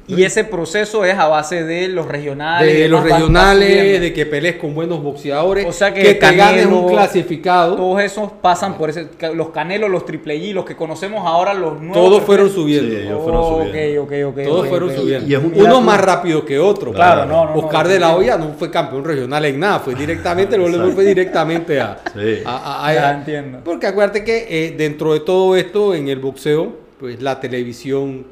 Y ese proceso es a base de los regionales. de los regionales, de que pelees con buenos boxeadores, O sea que te ganes un clasificado. Todos esos pasan por ese. Los canelos, los triple G, los que conocemos ahora, los nuevos. Todos fueron Sí, subiendo. ellos fueron subiendo. Ok, ok, ok. Todos fueron subiendo. Y es un- Uno más rápido que otro. Claro, no, no, no, Oscar no, de la no. Hoya no fue campeón regional en nada, fue directamente, el voleibol fue directamente a, Sí. a- a- a- Ya entiendo. Porque acuérdate que eh, dentro de todo esto, en el boxeo, pues la televisión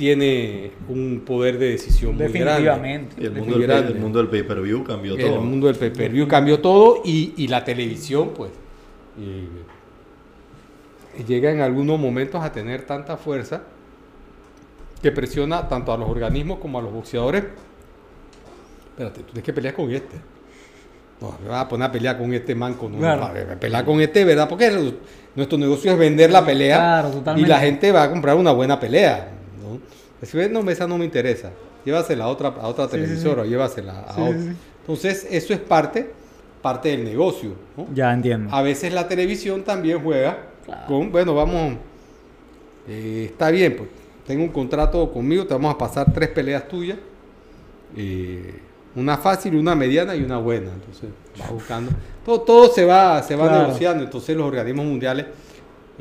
tiene un poder de decisión muy grande. Definitivamente. Y el mundo, muy del, grande. el mundo del pay-per-view cambió El todo. mundo del pay-per-view cambió todo y, y la televisión, pues, y- llega en algunos momentos a tener tanta fuerza que presiona tanto a los organismos como a los boxeadores. Espérate, tú tienes que pelear con este. No, me vas a poner a pelear con este manco. No, Claro. no, a pelear con este, ¿verdad? Porque el- nuestro negocio es vender la pelea Claro, y la gente va a comprar una buena pelea. ¿No? Si ves, no, esa no me interesa. Llévasela a otra, a otra Sí, sí, televisora, llévasela a Sí, otra. sí, sí. Entonces, eso es parte, parte del negocio. ¿no? Ya entiendo. A veces la televisión también juega Claro. con, bueno, vamos, eh, está bien, pues tengo un contrato conmigo, te vamos a pasar tres peleas tuyas, eh, una fácil, una mediana y una buena. Entonces, vas buscando. Todo, todo se va, se va Claro. negociando. Entonces, los organismos mundiales,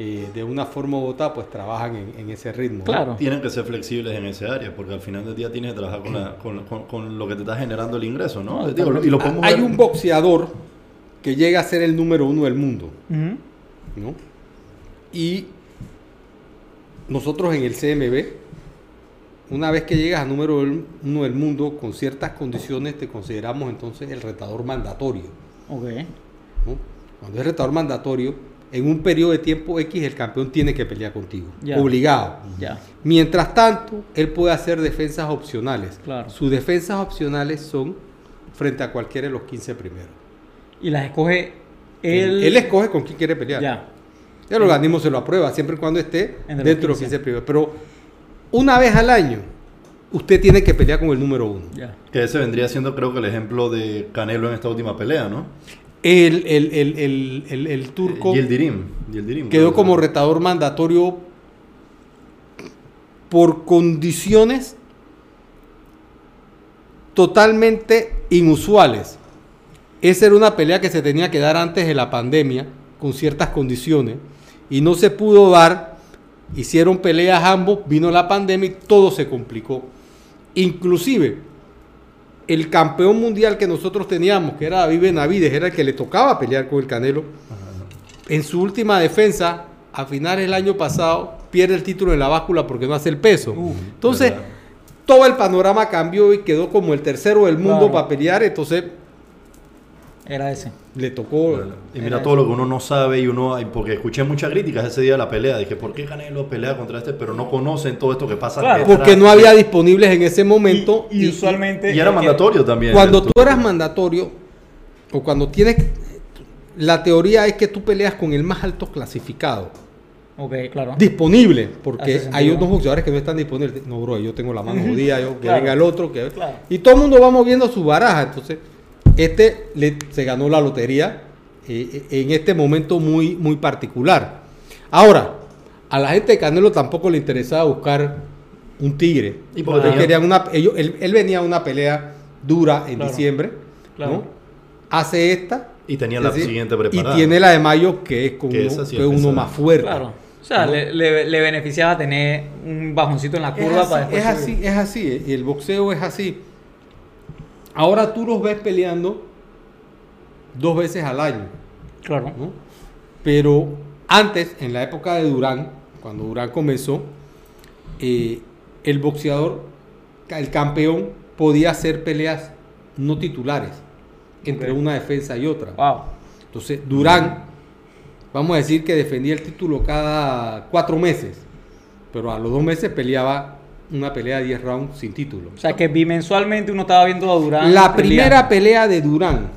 eh, de una forma u otra, pues trabajan en, en ese ritmo. ¿no? Claro. Tienen que ser flexibles en ese área, porque al final del día tienes que trabajar con, la- con, con- con lo que te está generando el ingreso, ¿no? No, Digo, y lo podemos Hay ver- un boxeador que llega a ser el número uno del mundo. ¿no? Y nosotros en el CMB, una vez que llegas a número uno del mundo, con ciertas condiciones te consideramos entonces el retador mandatorio. Ok. ¿no? Cuando es retador mandatorio, en un periodo de tiempo X el campeón tiene que pelear contigo, Ya. obligado. Ya. Mientras tanto, él puede hacer defensas opcionales. Claro. Sus defensas opcionales son frente a cualquiera de los 15 primeros. Y las escoge Él, él. escoge con quién quiere pelear. Ya. El organismo se lo aprueba siempre y cuando esté Entre dentro de los 15. 15 primeros. Pero una vez al año, usted tiene que pelear con el número uno. Ya. Que ese vendría siendo, creo que el ejemplo de Canelo en esta última pelea, ¿no? El, el, el, el, el, el turco. Yildirim, quedó como retador mandatorio por condiciones totalmente inusuales. Esa era una pelea que se tenía que dar antes de la pandemia, con ciertas condiciones, y no se pudo dar. Hicieron peleas ambos, vino la pandemia y todo se complicó. Inclusive, el campeón mundial que nosotros teníamos, que era David Benavides, era el que le tocaba pelear con el Canelo. En su última defensa, a finales del año pasado, pierde el título en la báscula porque no hace el peso. Entonces, verdad. todo el panorama cambió y quedó como el tercero del mundo Claro. para pelear. Entonces, Era ese. Le tocó. Y mira todo lo que uno no sabe y uno, porque escuché muchas críticas ese día de la pelea, dije, ¿por qué Canelo pelea contra este? Pero no conocen todo esto que pasa. Claro. Porque no había disponibles en ese momento. Y, usualmente. Y era mandatorio también. Cuando tú eras mandatorio, o cuando tienes. La teoría es que tú peleas con el más alto clasificado. Ok, claro. Disponible, porque hay unos boxeadores que no están disponibles. No, bro, yo tengo la mano jodida, yo, que Claro. venga el otro. Que... Claro. Y todo el mundo va moviendo su baraja. Entonces, este le- se ganó la lotería eh, eh, en este momento muy, muy particular. Ahora, a la gente de Canelo tampoco le interesaba buscar un tigre. Y porque querían una, ellos- él, él venía a una pelea dura en Claro. diciembre. Claro. ¿no? Hace esta. Y tenía la decir, siguiente preparada. Y tiene la de mayo que es, con Que uno, esa sí que es es uno pesada. más fuerte. Claro. O sea, ¿no? le, le- le beneficiaba tener un bajoncito en la Es curva así, para después es así, es así, el boxeo es así. Ahora tú los ves peleando dos veces al año, Claro. ¿no? Pero antes, en la época de Durán, cuando Durán comenzó, eh, el boxeador, el campeón, podía hacer peleas no titulares entre una defensa y otra. Wow. Entonces, Durán, vamos a decir que defendía el título cada cuatro meses, pero a los dos meses peleaba una pelea de 10 rounds sin título. O sea, que bimensualmente uno estaba viendo a Durán. La peleando. primera pelea de Durán,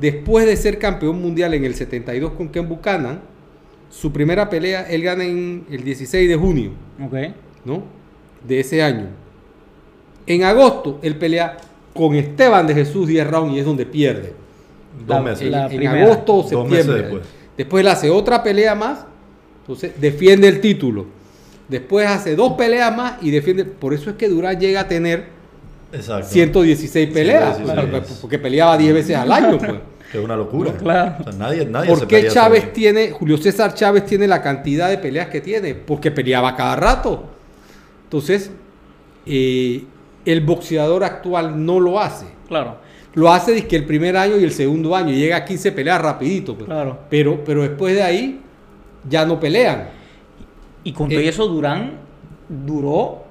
después de ser campeón mundial en el 72 con Ken Buchanan, su primera pelea él gana en el 16 de junio. ¿no? De ese año. En agosto, él pelea con Esteban de Jesús 10 rounds y es donde pierde. Dos La- meses. en, la en primera. agosto o Dos septiembre. meses después. Después él hace otra pelea más, entonces defiende el título. Después hace dos peleas más y defiende. Por eso es que Durán llega a tener Exacto. 116 peleas, 116. porque- porque peleaba 10 veces al año. Pues. Que es una locura. Claro. O sea, nadie, nadie se ¿Por qué pelea Chávez tiene, Julio César Chávez tiene la cantidad de peleas que tiene? Porque peleaba cada rato. Entonces, eh, el boxeador actual no lo hace. Claro. Lo hace dizque el primer año y el segundo año. y Llega a 15 peleas rapidito. pues. Claro. Pero, pero después de ahí ya no pelean. Y con todo Eh. eso, Durán duró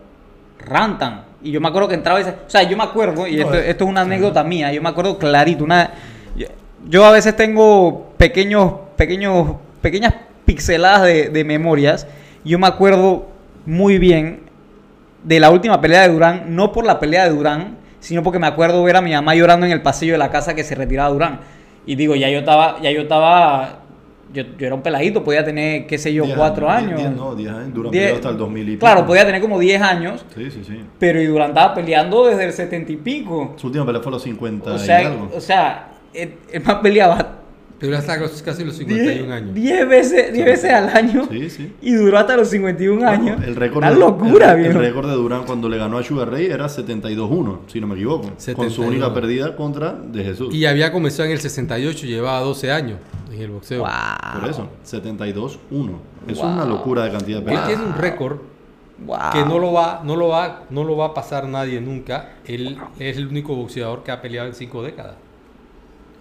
rantan. Y yo me acuerdo que entraba y decía, o sea, yo me acuerdo, y No, esto, eh, esto es una anécdota mía, yo me acuerdo clarito, una yo, yo a veces tengo pequeños, pequeños, pequeñas pixeladas de, de memorias. Yo me acuerdo muy bien de la última pelea de Durán, no por la pelea de Durán, sino porque me acuerdo ver a mi mamá llorando en el pasillo de la casa que se retiraba Durán. Y digo, ya yo estaba, ya yo estaba, yo, yo era un peladito, podía tener, qué sé yo, Diez cuatro diez- años. diez- no, 10 años. Diez- peleó hasta el 2000 y pico. Claro, podía tener como 10 años, Sí, sí, sí. pero y Durán estaba peleando desde el 70 y pico. Su última pelea fue a los 50 O y sea, algo. o sea, el, el man peleaba Pero hasta los- casi los 51 años. 10 veces, 10 veces al año Sí, sí. y duró hasta los 51 años. Bueno, el récord Una de- locura, el, el récord de Durán cuando le ganó a Sugar Ray era 72-1, si no me equivoco. Con su 72. única pérdida contra de Jesús. Y había comenzado en el 68, llevaba 12 años en el boxeo. Por eso, 72-1. Eso es una locura de cantidad de Él peleas. tiene un récord Wow. que no lo va, no lo va, no lo va a pasar nadie nunca. Él es el único boxeador que ha peleado en cinco décadas.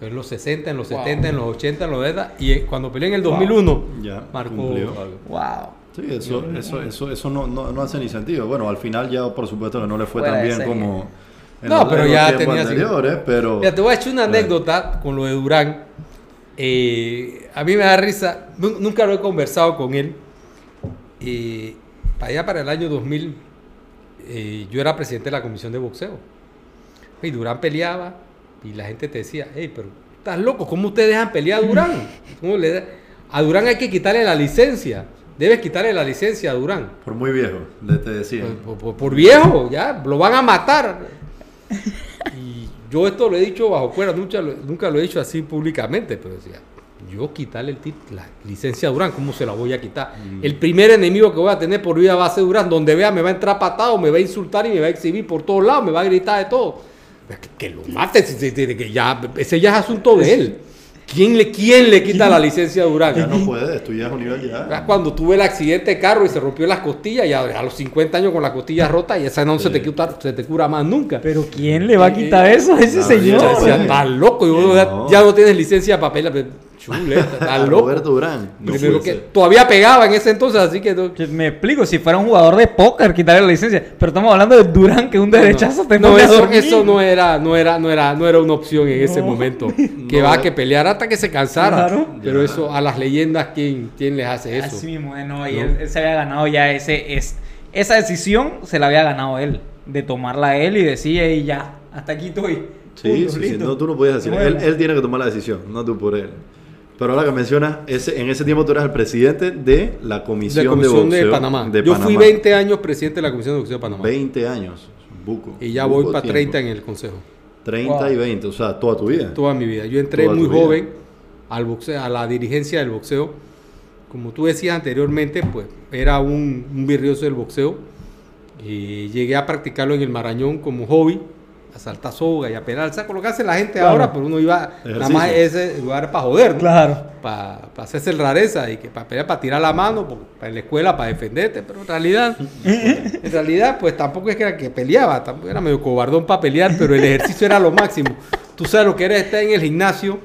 En los 60, en los Wow. 70, en los 80, en los 90 y eh, cuando peleó en el 2001 Ya, marcó cumplió. algo. Wow. Sí, eso, eso, eso, eso no, no, no hace ni sentido. Bueno, al final ya por supuesto que no le fue Fuera tan bien como en No, los, pero ya tenía- anteriores, pero... Mira, te voy a echar una Claro. anécdota con lo de Durán. Eh, a mí me da risa, nu- nunca lo he conversado con él. Eh, para allá, para el año 2000, eh, yo era presidente de la comisión de boxeo. Y Durán peleaba y la gente te decía, hey, pero estás loco, ¿cómo ustedes dejan pelear a Durán? ¿Cómo le da- A Durán hay que quitarle la licencia. Debes quitarle la licencia a Durán. Por muy viejo, le te decía. Por, por- por viejo, ya, lo van a matar. Y yo esto lo he dicho bajo cuerda, nunca lo, nunca lo he dicho así públicamente, pero decía, yo quitarle el tit- la licencia a Durán, ¿cómo se la voy a quitar? El primer enemigo que voy a tener por vida va a ser Durán, donde vea me va a entrar patado, me va a insultar y me va a exhibir por todos lados, me va a gritar de todo. Que, que lo mate, si- si- si- que ya, ese ya es asunto de él. ¿Quién le, quién le quita la licencia a Durán? Ya no puedes, tú ya es un nivel Ya. Cuando tuve el accidente de carro y se rompió las costillas, ya a los 50 años con las costillas rotas, y esa no se, te cura, se te cura más nunca. Pero ¿quién le va a quitar eso a ese señor? estás loco, no. ya no tienes licencia de papel. Chuleta, A tan loco. Roberto Durán. No Primero que todavía pegaba en ese entonces, así que no- Me explico, si fuera un jugador de póker, quitarle la licencia. Pero estamos hablando de Durán, que un derechazo te no, eso, no era, no era, no era, no era una opción en ese momento. Que No. va a que pelear hasta que se cansara. Claro. Pero Ya. eso a las leyendas, ¿quién, quién les hace eso? Así mismo, eh, no, y No. Él, él se había ganado ya ese, es, esa decisión, se la había ganado él. De tomarla él y decir, y ya, hasta aquí estoy. Sí, Punto, sí, sí, no, tú no puedes decir. Él tiene que tomar la decisión, no tú por él. Pero ahora que mencionas, ese, en ese tiempo tú eras el presidente de la Comisión la Comisión de, Boxeo Panamá. de Yo fui Panamá. 20 años presidente de la Comisión de Boxeo de Panamá. 20 años, buco. y ya buco voy para tiempo. 30 en el consejo. 30 y Wow. 20, o sea, toda tu vida. Toda mi vida. Yo entré Toda muy vida. joven al boxeo, a la dirigencia del boxeo. Como tú decías anteriormente, pues era un, un virrioso del boxeo. Y llegué a practicarlo en el Marañón como hobby, a saltar soga y a pelar. ¿Sabes lo que hace la gente Claro. ahora? Pero uno iba, nada más ese lugar para joder, ¿no? Claro. Para hacerse el rareza y que para pelear, para tirar la mano, porque para en la escuela, para defenderte. Pero en realidad, en realidad, pues tampoco es que era que peleaba, tampoco era medio cobardón para pelear, pero el ejercicio era lo máximo. Tú sabes lo que era estar en el gimnasio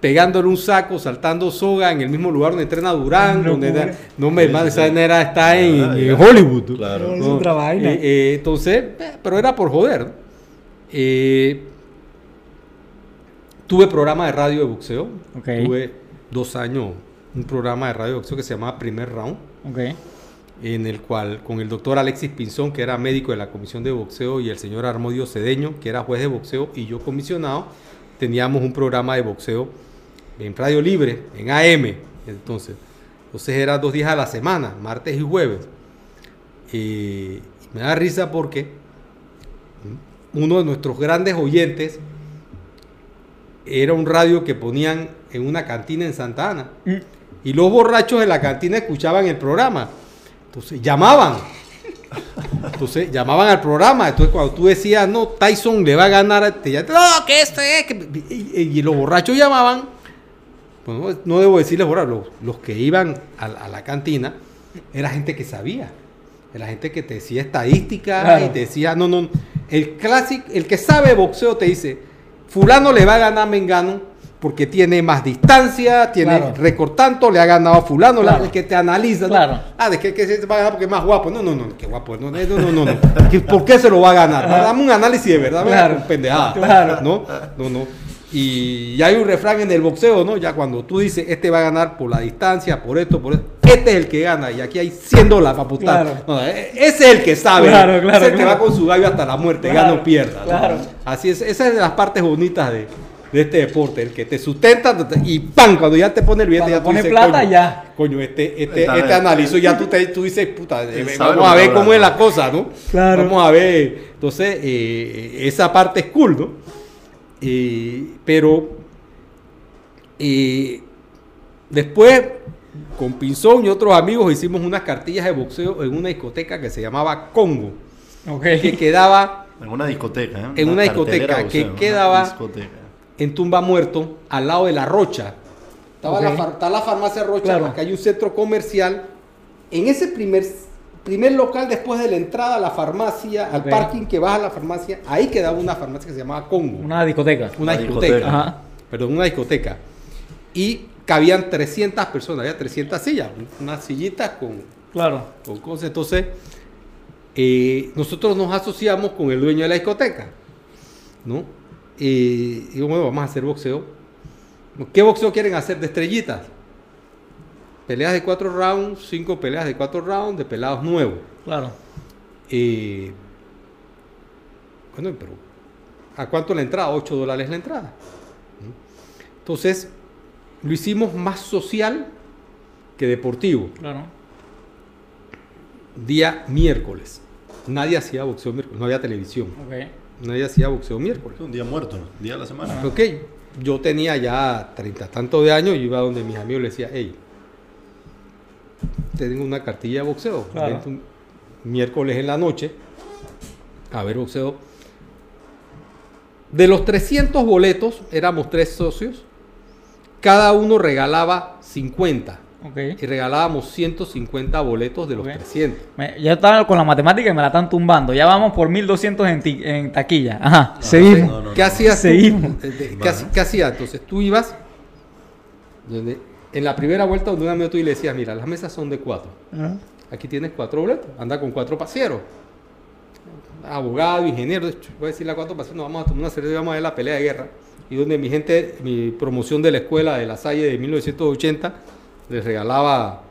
pegándole un saco, saltando soga en el mismo lugar donde entrena Durán, No, donde no me Sí, hermano, esa sí. era está en, Ah, en. Hollywood. ¿no? Claro. Es otra vaina. Eh, eh, entonces, eh, pero era por joder. Eh, tuve programa de radio de boxeo. Tuve dos años un programa de radio de boxeo que se llamaba Primer Round, en el cual con el doctor Alexis Pinzón, que era médico de la comisión de boxeo, y el señor Armodio Cedeño, que era juez de boxeo, y yo comisionado, teníamos un programa de boxeo en Radio Libre, en AM, entonces. Entonces era dos días a la semana, martes y jueves. Y me da risa porque uno de nuestros grandes oyentes era un radio que ponían en una cantina en Santa Ana. Mm. Y los borrachos de la cantina escuchaban el programa. Entonces llamaban. Entonces llamaban al programa. Entonces cuando tú decías, no, Tyson le va a ganar, te ya- no, que este es. que-". Y, y los borrachos llamaban. Pues no, no debo decirles borrachos, los, los que iban a, la- a la cantina, era gente que sabía. Era gente que te decía estadística Claro. y te decía, no, no. El clásico, el que sabe boxeo te dice, fulano le va a ganar a Mengano porque tiene más distancia, tiene Claro. récord tanto, le ha ganado a fulano, Claro. el que te analiza. ¿no? Claro. Ah, de que, que se va a ganar porque es más guapo. No, no, no, qué guapo. No, no, no, no. no. ¿Qué- ¿Por qué se lo va a ganar? Dame un análisis de verdad, Claro. claro. pendejada. Claro. No, no, no. Y ya hay un refrán en el boxeo, ¿no? Ya cuando tú dices, este va a ganar por la distancia, por esto, por esto, este es el que gana. Y aquí hay 100 dólares para apostar. Claro. No, e- ese es el que sabe. Claro, claro, Ese es el que claro. va con su gallo hasta la muerte, Claro, gana o pierda. ¿no? claro. Así es, esa es de las partes bonitas de, de este deporte, el que te sustenta y ¡pam! Cuando ya te pone el billete, Cuando ya tú pone dices, plata, coño, ya. Coño, este, este, este analizo, ya tú, te, tú dices, puta, eh, vamos a ver cómo es la cosa, ¿no? Claro. Vamos a ver. Entonces, eh, esa parte es cool, ¿no? Eh, pero eh, después, con Pinzón y otros amigos, hicimos unas cartillas de boxeo en una discoteca que se llamaba Congo, que quedaba En una discoteca, ¿eh? En una discoteca que quedaba- discoteca. en Tumba Muerto, al lado de la Rocha. Estaba la, far- está la farmacia Rocha, Claro. acá hay un centro comercial. En ese primer, primer local, después de la entrada a la farmacia, al parking que baja a la farmacia, ahí quedaba una farmacia que se llamaba Congo. Una, discoteca. Una discoteca. discoteca. Ajá. Perdón, una discoteca. Y cabían 300 personas, había 300 sillas, unas sillitas con, Claro. con cosas. Entonces, eh, nosotros nos asociamos con el dueño de la discoteca, ¿no? Y digo, bueno, vamos a hacer boxeo. ¿Qué boxeo quieren hacer de estrellitas? Peleas de cuatro rounds, cinco peleas de cuatro rounds, de pelados nuevos. Claro. Eh, bueno, pero ¿a cuánto la entrada? 8 dólares la entrada. Entonces, lo hicimos más social que deportivo. Claro. Día miércoles. Nadie hacía boxeo miércoles, no había televisión. Ok. Nadie hacía boxeo miércoles. Un día muerto, día de la semana. Ok, yo tenía ya treinta tantos de años, yo iba donde mis amigos les decía, hey, tengo una cartilla de boxeo. Claro. Vente un miércoles en la noche a ver boxeo. De los 300 boletos, éramos tres socios, cada uno regalaba 50 Ok. y regalábamos 150 boletos de los Ok. 300. Me- ya estaba con la matemática y me la están tumbando. Ya vamos por 1200 en, ti- en taquilla. Ajá. Seguimos. no, no, ¿Qué hacías? Seguimos. Eh, ¿Qué, hacías? Entonces tú ibas donde en la primera vuelta donde un amigo tú y le decías, mira, las mesas son de cuatro. Aquí tienes cuatro boletos, anda con cuatro pasieros. Abogado, ingeniero, voy a decirle a cuatro pasieros, no, vamos a tomar una cerveza y vamos a ver la pelea de guerra. Y donde mi gente, mi promoción de la escuela de la Salle de 1980, les regalaba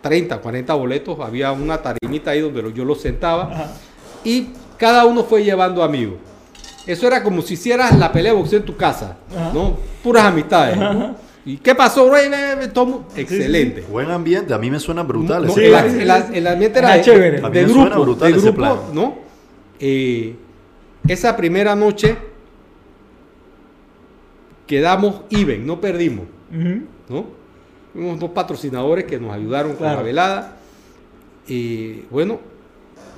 30, 40 boletos, había una tarimita ahí donde yo los sentaba y cada uno fue llevando amigos. Eso era como si hicieras la pelea de boxeo en tu casa, ¿no? Puras amistades. ¿no? ¿Y qué pasó, Rey? Tomo- Excelente. Buen ambiente, a mí me suena brutal. No, ese el, plan. el- el ambiente era Era chévere. de A mí me suena brutal de ese plan. ¿no? Eh, esa primera noche quedamos even, no perdimos, ¿no? Tuvimos dos patrocinadores que nos ayudaron con la velada. Y bueno,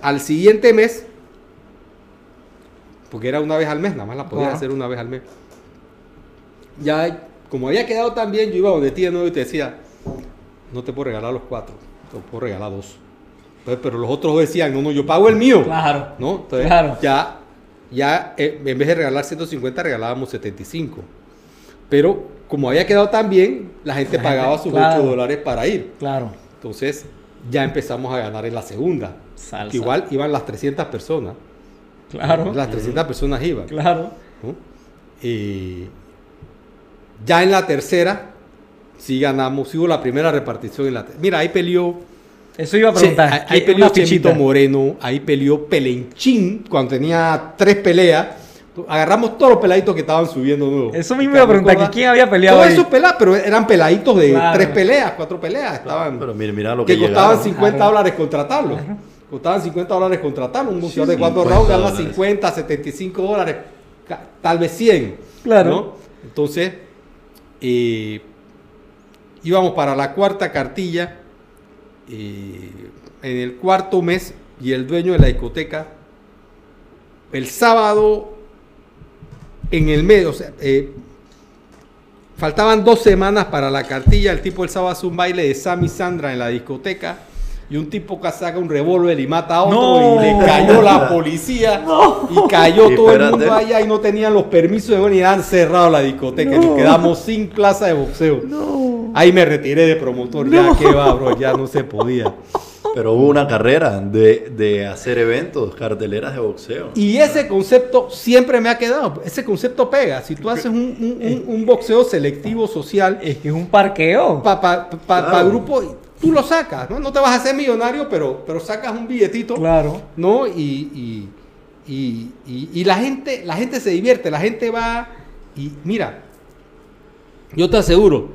al siguiente mes, porque era una vez al mes, nada más la podía hacer una vez al mes. Ya, como había quedado tan bien, yo iba donde ti de nuevo y te decía, no te puedo regalar los cuatro, te puedo regalar dos. Entonces, pero los otros decían, no, no, yo pago el mío. Claro. ¿No? Entonces, Claro. ya, ya eh, en vez de regalar 150, regalábamos 75. Pero como había quedado tan bien, la gente La pagaba gente, sus claro. 8 dólares para ir. Claro. Entonces, ya empezamos a ganar en la segunda. Que igual iban las 300 personas. Claro. Las 300 personas iban. Claro. ¿no? Y ya en la tercera, sí ganamos. Sí hubo la primera repartición. En la Mira, ahí peleó. Eso iba a preguntar. ahí- ¿qué- ahí peleó? Chemito Moreno. Ahí peleó Pelenchín cuando tenía tres peleas. Agarramos todos los peladitos que estaban subiendo nuevos. Eso mismo iba a preguntar, que quién había peleado Todos ahí. esos pelados, pero eran peladitos de Claro. tres peleas, cuatro peleas. Estaban, Pero mira, mira lo que, que costaban llegaron. 50 Claro. dólares contratarlo. Costaban 50 dólares contratarlo. Un boxeador de cuatro 50 rounds gana dólares. 50, 75 dólares, tal vez 100. Claro. ¿no? Entonces, eh, íbamos para la cuarta cartilla. eh, en el cuarto mes, y el dueño de la discoteca, el sábado, en el medio, eh, faltaban dos semanas para la cartilla. El tipo el sábado hace un baile de Sammy Sandra en la discoteca. Y un tipo que saca un revólver y mata a otro No. y le cayó la policía y cayó Y todo el mundo allá y no tenían los permisos de venir y han cerrado la discoteca y nos quedamos sin plaza de boxeo. Ahí me retiré de promotor, ya que va, bro, ya no se podía. Pero hubo una carrera de, de hacer eventos, carteleras de boxeo. Y ese concepto siempre me ha quedado. Ese concepto pega. Si tú haces un, un- un- un boxeo selectivo social Es que es un parqueo. para pa, pa- pa- Claro. grupo, tú lo sacas. ¿no? no te vas a hacer millonario, pero, pero sacas un billetito. Claro. ¿no? Y, y, y- y- y la, gente, la gente se divierte, la gente va y mira, yo te aseguro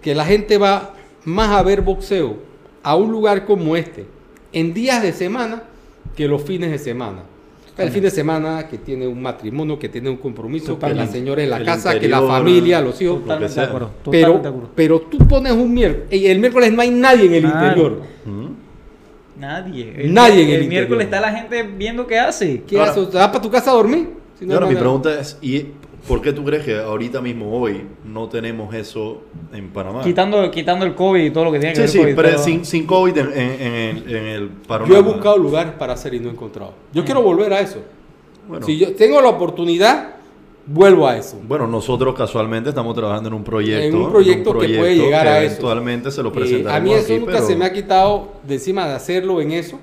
que la gente va más a ver boxeo a un lugar como este en días de semana que los fines de semana. El fin de semana que tiene un matrimonio, que tiene un compromiso, que la señora en la casa, que la familia, los hijos. Totalmente de. Pero, Totalmente de acuerdo. pero tú pones un miércoles, y el miércoles no hay nadie en el Claro. interior. ¿Mm? Nadie. Nadie en el El miércoles está la gente viendo qué hace. ¿Qué Ahora- haces? ¿Te vas para tu casa a dormir? Si no ahora mi manera. pregunta es, ¿y por qué tú crees que ahorita mismo hoy no tenemos eso en Panamá? Quitando, quitando el COVID y todo lo que tiene que Sí, ver sí, COVID, pero pero- sin, sin COVID en, en- en el, en el panorama. Yo he buscado lugares para hacer y no he encontrado. Yo quiero volver a eso. Bueno, Si yo tengo la oportunidad, vuelvo a eso. bueno, nosotros casualmente estamos trabajando en un proyecto. En un proyecto que puede llegar a eso. Eventualmente se lo Eh, presentaremos a mí eso aquí, nunca pero- se me ha quitado de encima de hacerlo en eso.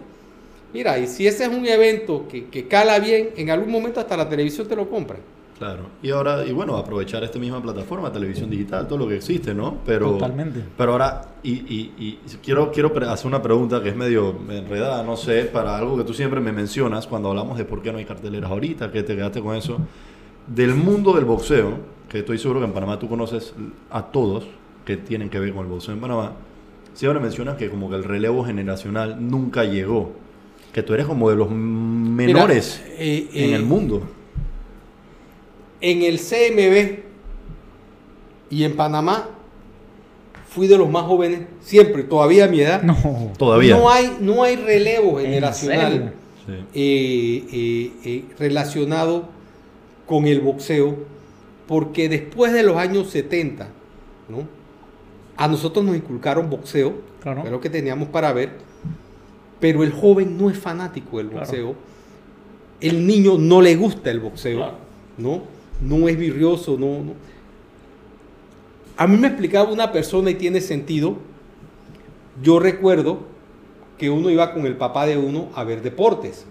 Mira, y si ese es un evento que, que cala bien, en algún momento hasta la televisión te lo compra. Claro. Y ahora, y bueno, aprovechar esta misma plataforma, televisión digital, todo lo que existe, ¿no? Pero, Totalmente. Pero ahora, y, y- y quiero, quiero hacer una pregunta que es medio enredada, no sé, para algo que tú siempre me mencionas cuando hablamos de por qué no hay carteleras ahorita, que te quedaste con eso. Del mundo del boxeo, que estoy seguro que en Panamá tú conoces a todos que tienen que ver con el boxeo en Panamá, siempre mencionas que como que el relevo generacional nunca llegó. Que tú eres como de los menores Mira, eh, en eh, el mundo. En el CMB y en Panamá fui de los más jóvenes, siempre, todavía a mi edad. No. Todavía. No hay, no hay relevo ¿En generacional Sí. eh, eh, eh, relacionado con el boxeo, porque después de los años 70, ¿no? a nosotros nos inculcaron boxeo, Claro. que es lo que teníamos para ver, pero el joven no es fanático del Claro. boxeo, el niño no le gusta el boxeo, Claro. ¿no? No es virrioso, no, no. a mí me explicaba una persona y tiene sentido. Yo recuerdo que uno iba con el papá de uno a ver deportes.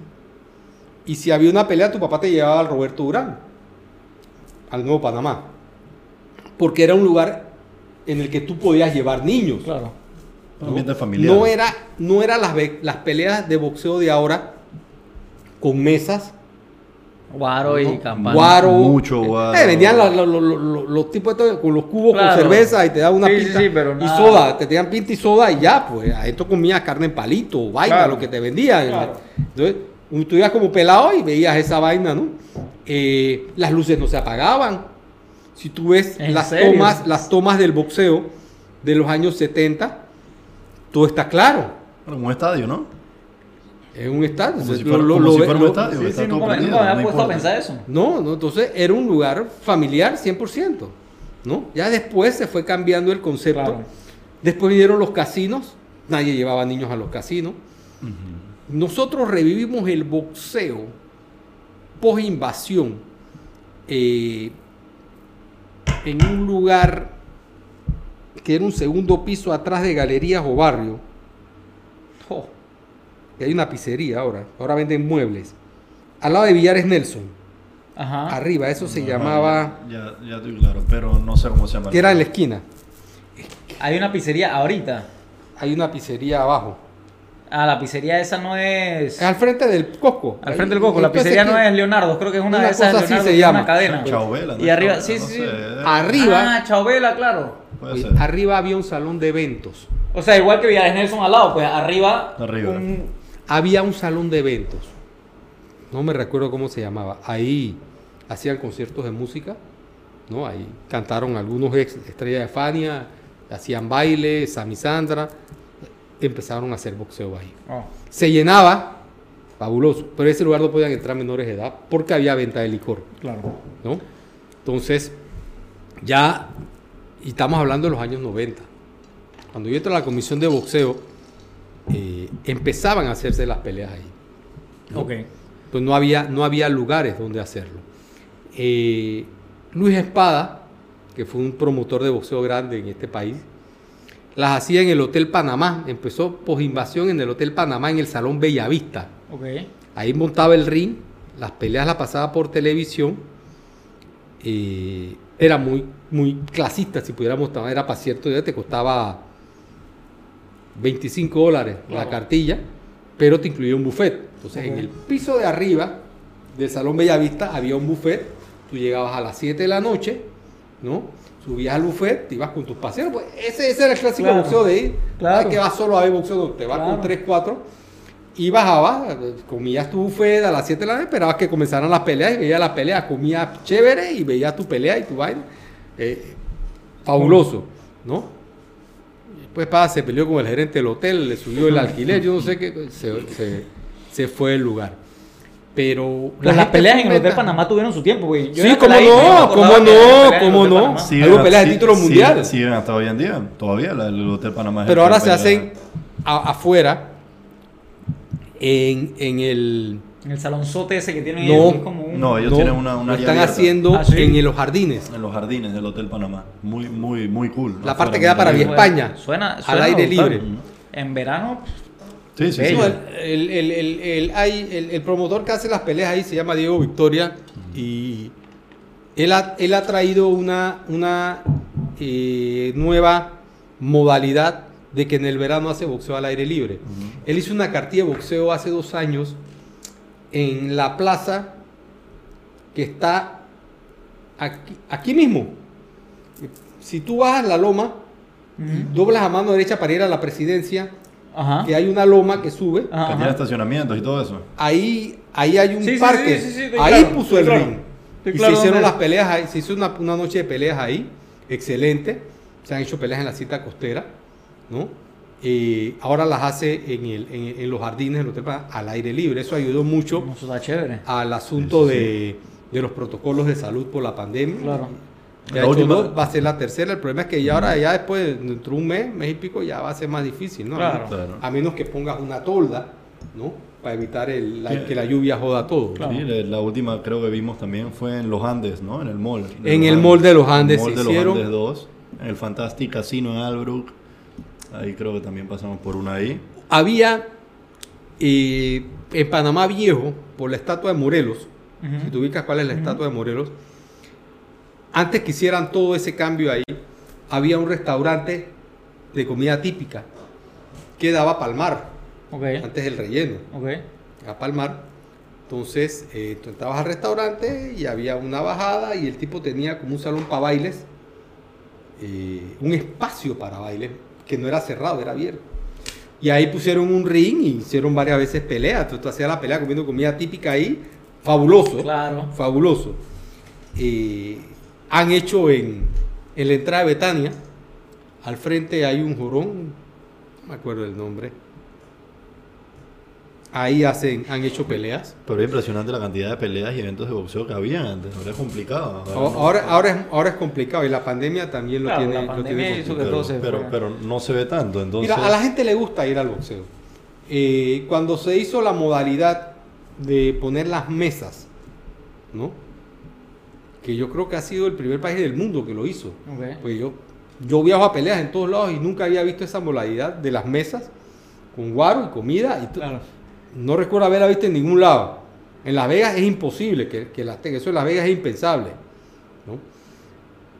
Y si había una pelea, tu papá te llevaba al Roberto Durán, al Nuevo Panamá. Porque era un lugar en el que tú podías llevar niños. Claro. Un ambiente familiar. No era, no era las, las peleas de boxeo de ahora con mesas, Guaro y campana. guaro. Mucho guaro. Eh, venían los, los- los- los- los tipos estos con los cubos Claro. con cerveza y te daban una Sí, pinta sí, pero y nada. soda. Te tenían pinta y soda y ya, pues. Esto comías carne en palito, vaina, Claro. lo que te vendían. Claro. Entonces, tú ibas como pelado y veías esa vaina, ¿no? Eh, las luces no se apagaban. Si tú ves ¿En las serio? tomas, las tomas del boxeo de los años 70, todo está claro. Como un estadio, ¿no? Es un estadio. Como Entonces, si fuera, lo- como lo si ve- fuera un estadio. Sí, sí, nunca me, prendido, nunca me no había puesto a pensar eso. No, no, entonces era un lugar familiar 100%, ¿no? Ya después se fue cambiando el concepto. Claro. Después vinieron los casinos, nadie llevaba niños a los casinos. Nosotros revivimos el boxeo post invasión eh, en un lugar que era un segundo piso atrás de galerías o barrio. Oh, hay una pizzería ahora, ahora venden muebles. Al lado de Villares Nelson, Ajá. arriba, eso se llamaba, Ya, ya estoy claro, pero no sé cómo se llama. que era en la esquina. Hay una pizzería ahorita. Hay una pizzería abajo. Ah, la pizzería esa no es. Es al frente del Coco. Al frente del Coco. La pizzería no es Leonardo, creo que es una, Una de esas. cosa así se llama. Una cadena. Chauvela, ¿no? Y arriba, Chauvela, sí, no sí, sé. Arriba, Ah, Chauvela, claro. Puede ser. arriba había un salón de eventos. O sea, igual que Villares Nelson al lado, pues arriba. Arriba. un- Había un salón de eventos. No me recuerdo cómo se llamaba. Ahí hacían conciertos de música. ¿no? Ahí cantaron algunos ex estrellas de Fania, hacían baile, Sammy Sandra. Empezaron a hacer boxeo ahí. Oh. Se llenaba, fabuloso, pero ese lugar no podían entrar menores de edad porque había venta de licor. Claro. ¿no? Entonces, ya, y estamos hablando de los años 90. Cuando yo entré a la comisión de boxeo, eh, empezaban a hacerse las peleas ahí. ¿no? Ok. Pues no había, no había lugares donde hacerlo. Eh, Luis Espada, que fue un promotor de boxeo grande en este país, las hacía en el Hotel Panamá. Empezó posinvasión en el Hotel Panamá, en el Salón Bellavista. Ok. Ahí montaba el ring, las peleas las pasaba por televisión. eh, era muy, muy clasista, si pudiéramos era para cierto día, te costaba 25 dólares la cartilla, pero te incluía un buffet. Entonces, en el piso de arriba del Salón Bellavista había un buffet. Tú llegabas a las 7 de la noche, ¿no? Subías al buffet, te ibas con tus paseos. Pues ese, ese era el clásico Claro. boxeo de ir. Claro. Que vas solo a ver boxeo, te vas Claro. con 3, 4 y bajabas, comías tu buffet a las 7 de la noche, esperabas que comenzaran las peleas y veías las peleas, comías chévere y veías tu pelea y tu vaina. Eh, fabuloso, ¿no? Después Pada se peleó con el gerente del hotel, le subió el alquiler, yo no sé qué, se, se- se fue del lugar. Pero Pues las peleas en el Hotel Panamá tuvieron su tiempo, güey. Sí, cómo no, cómo no, peleas cómo no. Panamá. Sí. Algo pelea de sí- título sí- mundial. Siguen hasta hoy en día. Todavía la- el Hotel Panamá es Pero ahora se hacen a- afuera, en, en el... En el salonzote ese que tienen No, ellos, que es como un... No, ellos no, tienen una, una lo área están abierta haciendo Ah, ¿sí? en los jardines. en los jardines del Hotel Panamá. Muy, muy, muy cool. La parte que da para Vía. España, Suena, al suena aire brutal. libre. En verano, Sí, sí, sí. El, el- el- el- el- hay- el- el promotor que hace las peleas ahí se llama Diego Victoria y él ha, él ha traído una, una eh, nueva modalidad de que en el verano hace boxeo al aire libre. Él hizo una cartilla de boxeo hace dos años en la plaza que está aquí, aquí mismo. Si tú bajas la loma, doblas a mano derecha para ir a la presidencia, ajá. que hay una loma que sube. Ajá, Que estacionamientos y todo eso. Ahí, ahí hay un Sí, parque. sí, sí, sí, estoy ahí claro, puso el claro. ring. Y claro se hicieron las peleas ahí. Se hizo una, una noche de peleas ahí. Excelente. Se han hecho peleas en la cita costera. ¿no? Eh, ahora las hace en, el- en- en los jardines del Hotel Panamá, al aire libre. Eso ayudó mucho Eso está chévere. al asunto Sí, sí, de, de los protocolos de salud por la pandemia. Claro. La hecho última- dos, va a ser la tercera. El problema es que ya ahora, ya después, dentro de un mes, mes y pico, ya va a ser más difícil, ¿no? Claro. Claro. A menos que pongas una tolda, ¿no? Para evitar el- la- Sí. que la lluvia joda todo. Claro. Sí, la, la última creo que vimos también fue en los Andes, ¿no? En el mall. En el mall de los Andes El mall se de los Andes 2. en el Fantastic Casino en Albrook. Ahí creo que también pasamos por una ahí. Había eh, en Panamá Viejo, por la estatua de Morelos, si tú ubicas cuál es la estatua de Morelos, antes que hicieran todo ese cambio ahí, había un restaurante de comida típica que daba palmar, Ok, antes del relleno, ok. a palmar. Entonces, eh, tú entrabas al restaurante y había una bajada y el tipo tenía como un salón para bailes, eh, un espacio para bailes, que no era cerrado, era abierto. Y ahí pusieron un ring y hicieron varias veces peleas. Entonces tú hacías la pelea comiendo comida típica ahí, fabuloso. Claro. Fabuloso. Eh, han hecho en, en la entrada de Betania, al frente hay un jorón, no me acuerdo el nombre. Ahí hacen, han hecho peleas. Pero es impresionante la cantidad de peleas y eventos de boxeo que había antes. Ahora es complicado. Ahora, ahora, ahora es, ahora es complicado y la pandemia también lo Claro, tiene. la lo pandemia tiene hizo complicado. que todo se pero, no se ve tanto. Entonces, Mira, a la gente le gusta ir al boxeo. Eh, cuando se hizo la modalidad de poner las mesas, ¿no? Que yo creo que ha sido el primer país del mundo que lo hizo. Pues yo, yo viajo a peleas en todos lados y nunca había visto esa modalidad de las mesas con guaro y comida. Y to- Claro. No recuerdo haberla visto en ningún lado. En Las Vegas es imposible que, que las tenga. Eso en Las Vegas es impensable. ¿no?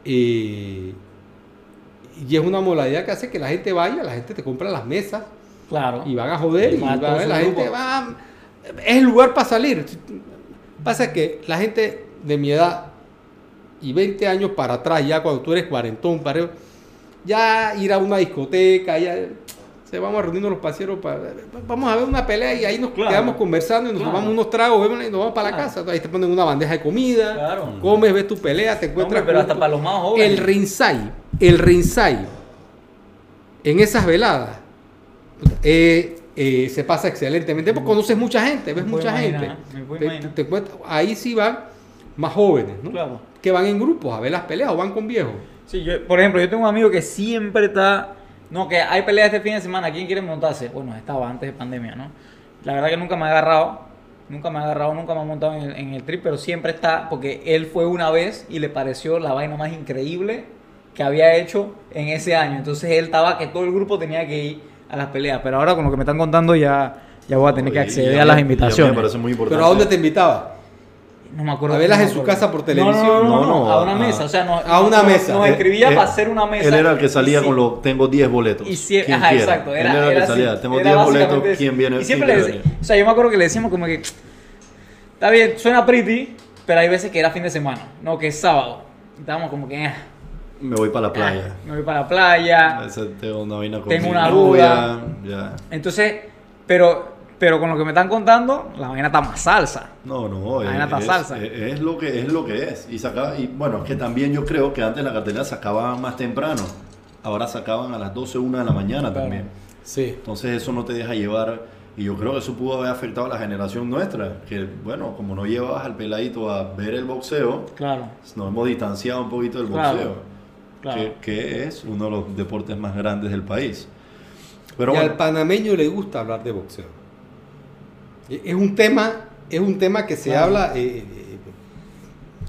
Eh, y es una modalidad que hace que la gente vaya, la gente te compra las mesas Claro. y van a joder. Y Va van a ver, la grupo. gente va. Es el lugar para salir. Pasa que la gente de mi edad y 20 años para atrás, ya cuando tú eres cuarentón, ya ir a una discoteca, ya se vamos a reunirnos los paseros para vamos a ver una pelea y ahí nos Claro. quedamos conversando y nos Claro. tomamos unos tragos y nos vamos para la casa. Ahí te ponen una bandeja de comida, Claro. comes, ves tu pelea, te encuentras Hombre, pero hasta para los más jóvenes. el rinsay, el rinsay en esas veladas eh, eh, se pasa excelentemente porque conoces mucha gente, ves mucha imaginar, gente. Te- te ahí sí van más jóvenes, ¿no? Claro. Que van en grupos a ver las peleas o van con viejos. Sí, yo, por ejemplo, yo tengo un amigo que siempre está. No, que hay peleas este fin de semana. ¿Quién quiere montarse? Bueno, estaba antes de pandemia, ¿no? La verdad que nunca me ha agarrado. Nunca me ha agarrado, nunca me ha montado en el, en el trip, pero siempre está. Porque él fue una vez y le pareció la vaina más increíble que había hecho en ese año. Entonces él estaba que todo el grupo tenía que ir a las peleas. Pero ahora con lo que me están contando ya, ya voy a tener que acceder y a las invitaciones. me parece muy importante. Pero ¿a dónde te invitaba? No me acuerdo. A verlas no en su casa por No, televisión. No, no, no, No, no, a una mesa. O sea, no, a una no- mesa. Nos Él- escribía él- para hacer una mesa. Él era el que salía con los tengo 10 boletos. Y sie- ¿Quién ajá, exacto. Era, Él era el que así, salía, tengo era 10 básicamente boletos. ¿quién viene? Y siempre le decía, o sea, yo me acuerdo que le decíamos como que, está bien, suena pretty, pero hay veces que era fin de semana, no, que es sábado. Estábamos como que, ah, venir? Me voy para la playa. me voy para la playa. Tengo una vaina con Tengo una Ya. Entonces, pero, pero con lo que me están contando, la vaina está más salsa. No, no, La es, vaina está es- salsa. es- es lo que es lo que es. Y sacaba, y bueno, es que también yo creo que antes la cartelera sacaban más temprano. Ahora sacaban a las 12, 1 de la mañana Claro. también. Sí. Entonces eso no te deja llevar. Y yo creo que eso pudo haber afectado a la generación nuestra. Que bueno, como no llevabas al peladito a ver el boxeo, Claro, nos hemos distanciado un poquito del Claro, boxeo. claro. Que, que es uno de los deportes más grandes del país. Pero y bueno, al panameño le gusta hablar de boxeo. E- Es un tema, es un tema que se Claro. habla eh, eh,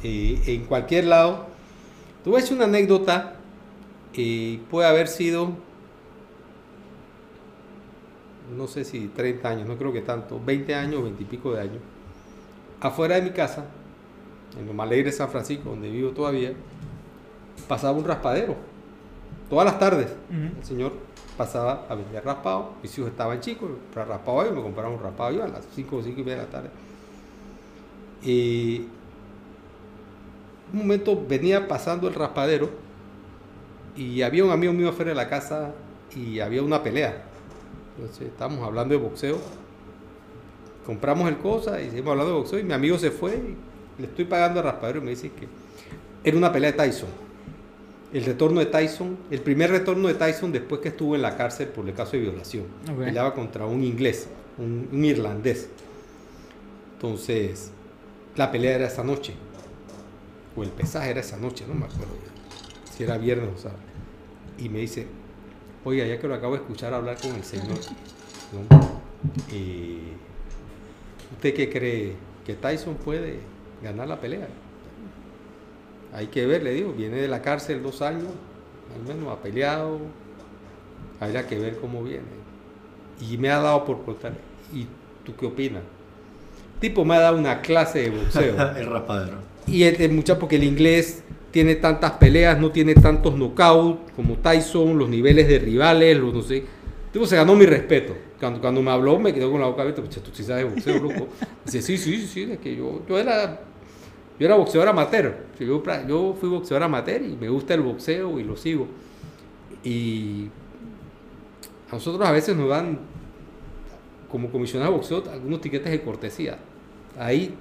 eh, en cualquier lado. A decir una anécdota. eh, puede haber sido, no sé si 30 años, no creo que tanto, 20 años, 20 y pico de años. Afuera de mi casa, en lo Alegre San Francisco, donde vivo todavía, pasaba un raspadero. Todas las tardes. El señor pasaba a vender raspado. Mis hijos estaban chicos, para raspado y me compraron un raspado yo a las 5 o 5 y media de la tarde. Y un momento venía pasando el raspadero y había un amigo mío afuera de la casa y había una pelea. Entonces estábamos hablando de boxeo. Compramos el cosa y seguimos hablando de boxeo y mi amigo se fue y le estoy pagando al raspadero y me dice que era una pelea de Tyson. El retorno de Tyson, el primer retorno de Tyson después que estuvo en la cárcel por el caso de violación. Ok. Peleaba contra un inglés, un, un irlandés. Entonces, la pelea era esa noche. O el pesaje era esa noche, no me acuerdo ya. Si era viernes o sábado. Y me dice, oiga, ya que lo acabo de escuchar hablar con el señor, ¿no? Eh, ¿usted qué cree? ¿Que Tyson puede ganar la pelea? Hay que ver, le digo, viene de la cárcel dos años, al menos ha peleado, habría que ver cómo viene. Y me ha dado por preguntar, ¿y tú qué opinas? El tipo me ha dado una clase de boxeo. el raspadero. y el, el muchacho, porque el inglés tiene tantas peleas, no tiene tantos knockouts como Tyson, los niveles de rivales, los no sé. El tipo se ganó mi respeto. Cuando, cuando me habló, me quedó con la boca abierta. Pues, tú sí sabes boxeo, loco. Dice, sí, sí, sí, sí, es que yo, yo era yo era boxeador amateur. Yo, yo fui boxeador amateur y me gusta el boxeo y lo sigo. Y a nosotros a veces nos dan, como comisionado de boxeo, algunos tiquetes de cortesía. Ahí,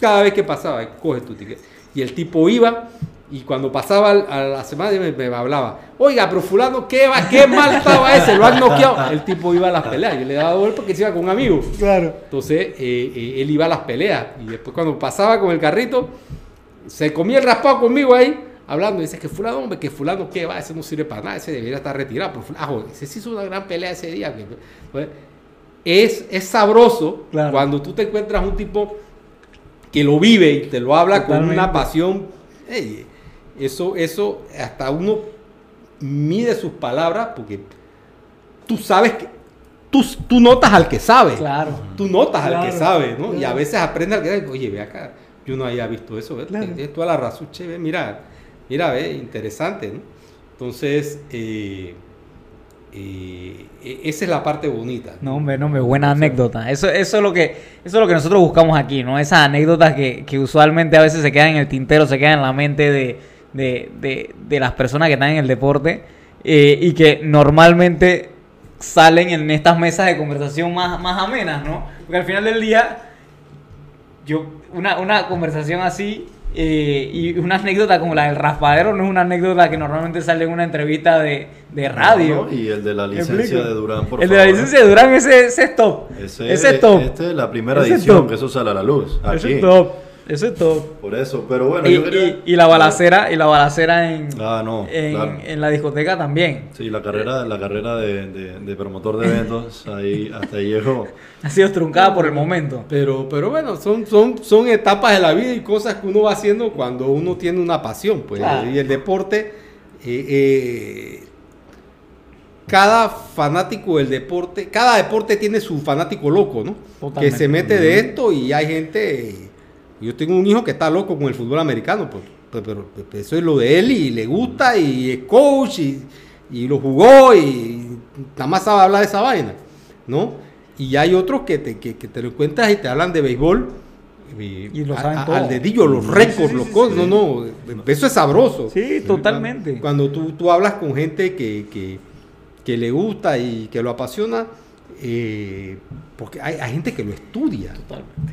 cada vez que pasaba, coge tu tiquete. Y el tipo iba y cuando pasaba a la semana me, me hablaba, oiga, pero fulano, ¿qué, va, qué mal estaba ese? Lo han noqueado. El tipo iba a las peleas. Yo le daba golpe porque se iba con un amigo. Claro. Entonces, eh, eh, él iba a las peleas y después cuando pasaba con el carrito, se comía el raspado conmigo ahí, hablando. Dice que fulano, hombre, que fulano, ¿qué va? Ese no sirve para nada, ese debería estar retirado. Pero, fulano, ah, joder, ese sí hizo una gran pelea ese día. Es, es sabroso Claro. cuando tú te encuentras un tipo que lo vive y te lo habla con una pasión. Eso, eso, hasta uno mide sus palabras porque tú sabes que... Tú, tú notas al que sabe Claro. tú notas al que sabe, ¿no? Y a veces aprende al que sabe, oye, ve acá, yo no había visto eso. Claro. Tienes toda la razón, che, ve, mira, mira, ve, interesante, ¿no? Entonces, eh, eh, e- esa es la parte bonita. No, hombre, no, hombre, buena anécdota. Eso, eso, es lo que, eso es lo que nosotros buscamos aquí, ¿no? Esas anécdotas que, que usualmente a veces se quedan en el tintero, se quedan en la mente de, de, de- de las personas que están en el deporte eh, y que normalmente salen en estas mesas de conversación más, más amenas, ¿no? Porque al final del día, yo, una, una conversación así eh, y una anécdota como la del raspadero no es una anécdota que normalmente sale en una entrevista de, de radio. ¿no? Y el de la ¿Me licencia de Durán, por El de la favor. licencia de Durán, ese, ese es top. Ese, Ese es top. Esta es la primera Ese edición top. que eso sale a la luz. Aquí. Ese es top. Ese es top. Por eso, pero bueno, Y, yo quería... y- y la balacera, y la balacera en, Ah, no, en, claro. en la discoteca también. Sí, la carrera, la carrera de, de- de promotor de eventos, ahí hasta ahí llegó. Ha sido truncada por el momento. Pero, pero bueno, son, son, son etapas de la vida y cosas que uno va haciendo cuando uno tiene una pasión. Pues, Claro. Y el deporte, eh, eh, cada fanático del deporte, cada deporte tiene su fanático loco, ¿no? Totalmente. Que se mete de esto y hay gente... Yo tengo un hijo que está loco con el fútbol americano, pues, pero, pero eso es lo de él y le gusta y es coach y, y lo jugó y nada más sabe hablar de esa vaina, ¿no? Y hay otros que te, que, que te lo encuentras y te hablan de béisbol y, Y lo saben a- todo. al dedillo, los récords, sí, los sí, cosas, no, no, eso es sabroso. Sí, totalmente. Cuando tú, tú hablas con gente que, que, que le gusta y que lo apasiona, eh, porque hay, hay gente que lo estudia.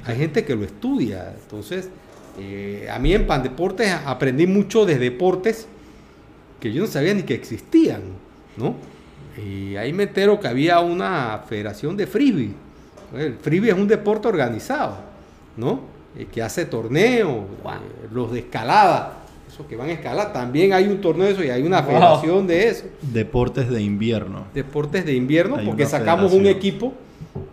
Hay gente que lo estudia. Entonces, eh, a mí en Pandeportes aprendí mucho de deportes que yo no sabía ni que existían, ¿no? Y ahí me entero que había una federación de frisbee. El frisbee es un deporte organizado, ¿no? Eh, que hace torneos, los de escalada, que van a escalar, también hay un torneo de eso y hay una Wow. federación de eso Deportes de invierno. deportes de invierno Hay porque sacamos un equipo,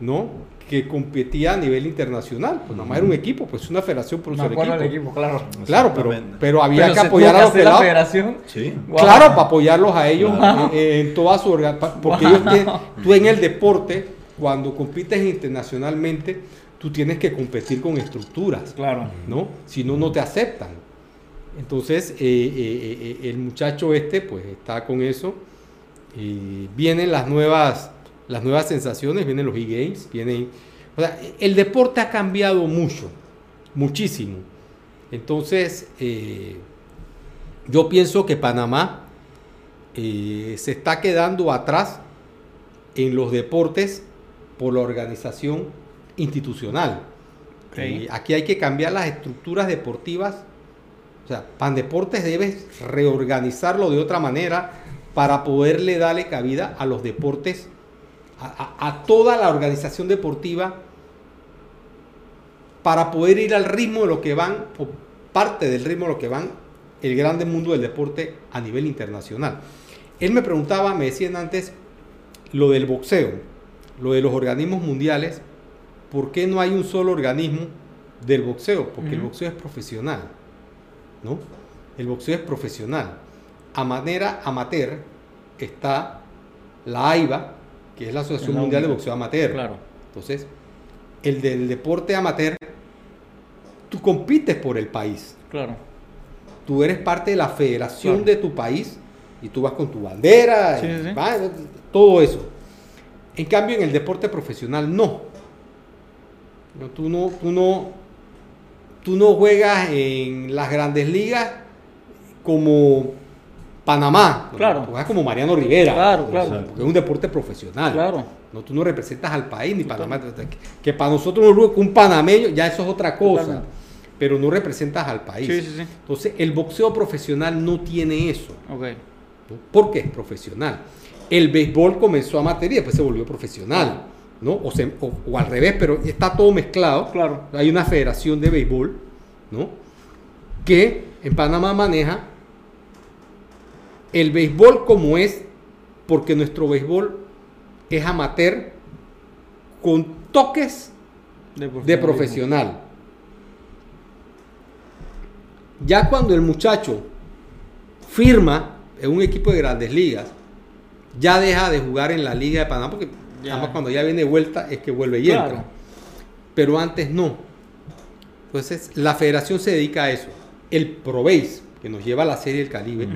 ¿no? Que competía a nivel internacional. Pues nada más era un equipo, pues una federación por un equipo. del equipo, claro. Claro, pero, pero había Pero que apoyar a los hacer la pelados. federación. Sí. Wow. Claro, para apoyarlos a ellos Wow. en toda su orga- pa- Porque ellos tienen- tú en el deporte, cuando compites internacionalmente, tú tienes que competir con estructuras. Claro. ¿no? Si no, no te aceptan. Entonces, eh, eh, eh, el muchacho este, pues está con eso. Vienen las nuevas, las nuevas sensaciones, vienen los e-games, vienen... O sea, el deporte ha cambiado mucho, muchísimo. Entonces, eh, yo pienso que Panamá eh, se está quedando atrás en los deportes por la organización institucional. Eh, aquí hay que cambiar las estructuras deportivas. O sea, Pandeportes debe reorganizarlo de otra manera para poderle darle cabida a los deportes, a, a- a toda la organización deportiva, para poder ir al ritmo de lo que van, o parte del ritmo de lo que van el grande mundo del deporte a nivel internacional. Él me preguntaba, me decían antes, lo del boxeo, lo de los organismos mundiales, ¿por qué no hay un solo organismo del boxeo? Porque el boxeo es profesional, ¿no? El boxeo es profesional. a manera amateur está la AIBA, que es la Asociación la Mundial de. Boxeo Amateur. Claro. Entonces, el del deporte amateur, tú compites por el país. Claro. Tú eres parte de la federación Claro. de tu país y tú vas con tu bandera, Sí, y sí, sí. va, todo eso. En cambio, en el deporte profesional no. No, tú no, tú no, tú no juegas en las grandes ligas como Panamá. Claro. Tú juegas como Mariano Rivera. Claro, claro. Porque es un deporte profesional. Claro. No, tú no representas al país ni Panamá. Que para nosotros un panameño ya eso es otra cosa. Totalmente. Pero no representas al país. Sí, sí, sí. Entonces, el boxeo profesional no tiene eso. Ok. ¿no? Porque es profesional. El béisbol comenzó amateur y después se volvió profesional. ¿No? O, se- o- o al revés, pero está todo mezclado. Claro. Hay una federación de béisbol ¿no? que en Panamá maneja el béisbol como es, porque nuestro béisbol es amateur con toques de profesional. Ya cuando el muchacho firma en un equipo de grandes ligas, ya deja de jugar en la Liga de Panamá, porque Además cuando ya viene de vuelta es que vuelve y Claro. entra. Pero antes no. Entonces, la federación se dedica a eso. El ProBase, que nos lleva a la Serie del Caribe,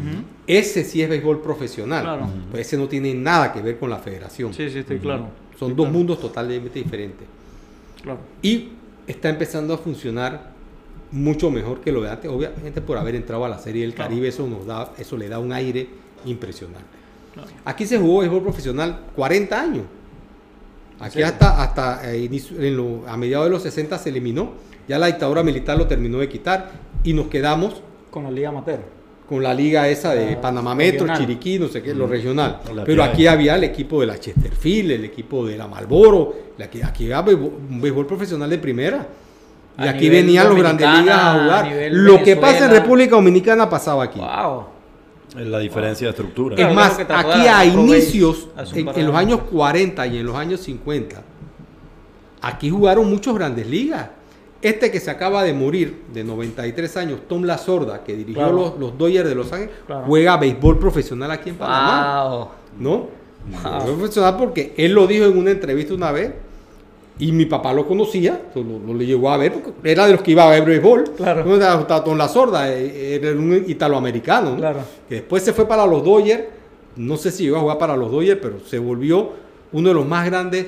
ese sí es béisbol profesional. Claro. Pues ese no tiene nada que ver con la federación. Sí, sí, estoy claro. Son dos claro. mundos totalmente diferentes. Claro. Y está empezando a funcionar mucho mejor que lo de antes. Obviamente por haber entrado a la Serie del. Caribe, eso, nos da, eso le da un aire impresionante. Aquí se jugó béisbol profesional 40 años. Aquí hasta, hasta eh, inicio- en lo- a mediados de los 60 se eliminó. Ya la dictadura militar lo terminó de quitar y nos quedamos Con la Liga Amateur. con la liga esa de La Panamá Metro, regional. Chiriquí, no sé qué, lo regional. La Pero aquí había el equipo de la Chesterfield, el equipo de la Malboro, aquí, aquí había un béisbol profesional de primera. Y A aquí venían los grandes ligas a jugar. Lo que pasa en. República Dominicana pasaba aquí. Wow. Es la diferencia de estructura. Es más, aquí a inicios, en, los años. años 40 y en los años 50, aquí jugaron muchos grandes ligas. Este que se acaba de morir, de 93 años, Tom La Sorda, que dirigió Claro. los, los Dodgers de Los Ángeles, Claro. juega béisbol profesional aquí en Panamá. Wow. ¿No? Wow. Profesional porque él lo dijo en una entrevista una vez y mi papá lo conocía, lo, lo- lo llegó a ver, porque era de los que iba a ver béisbol. Claro. No estaba Tom La Sorda, eh, era un italoamericano. ¿no? Claro. que después se fue para los Dodgers, no sé si llegó a jugar para los Dodgers, pero se volvió uno de los más grandes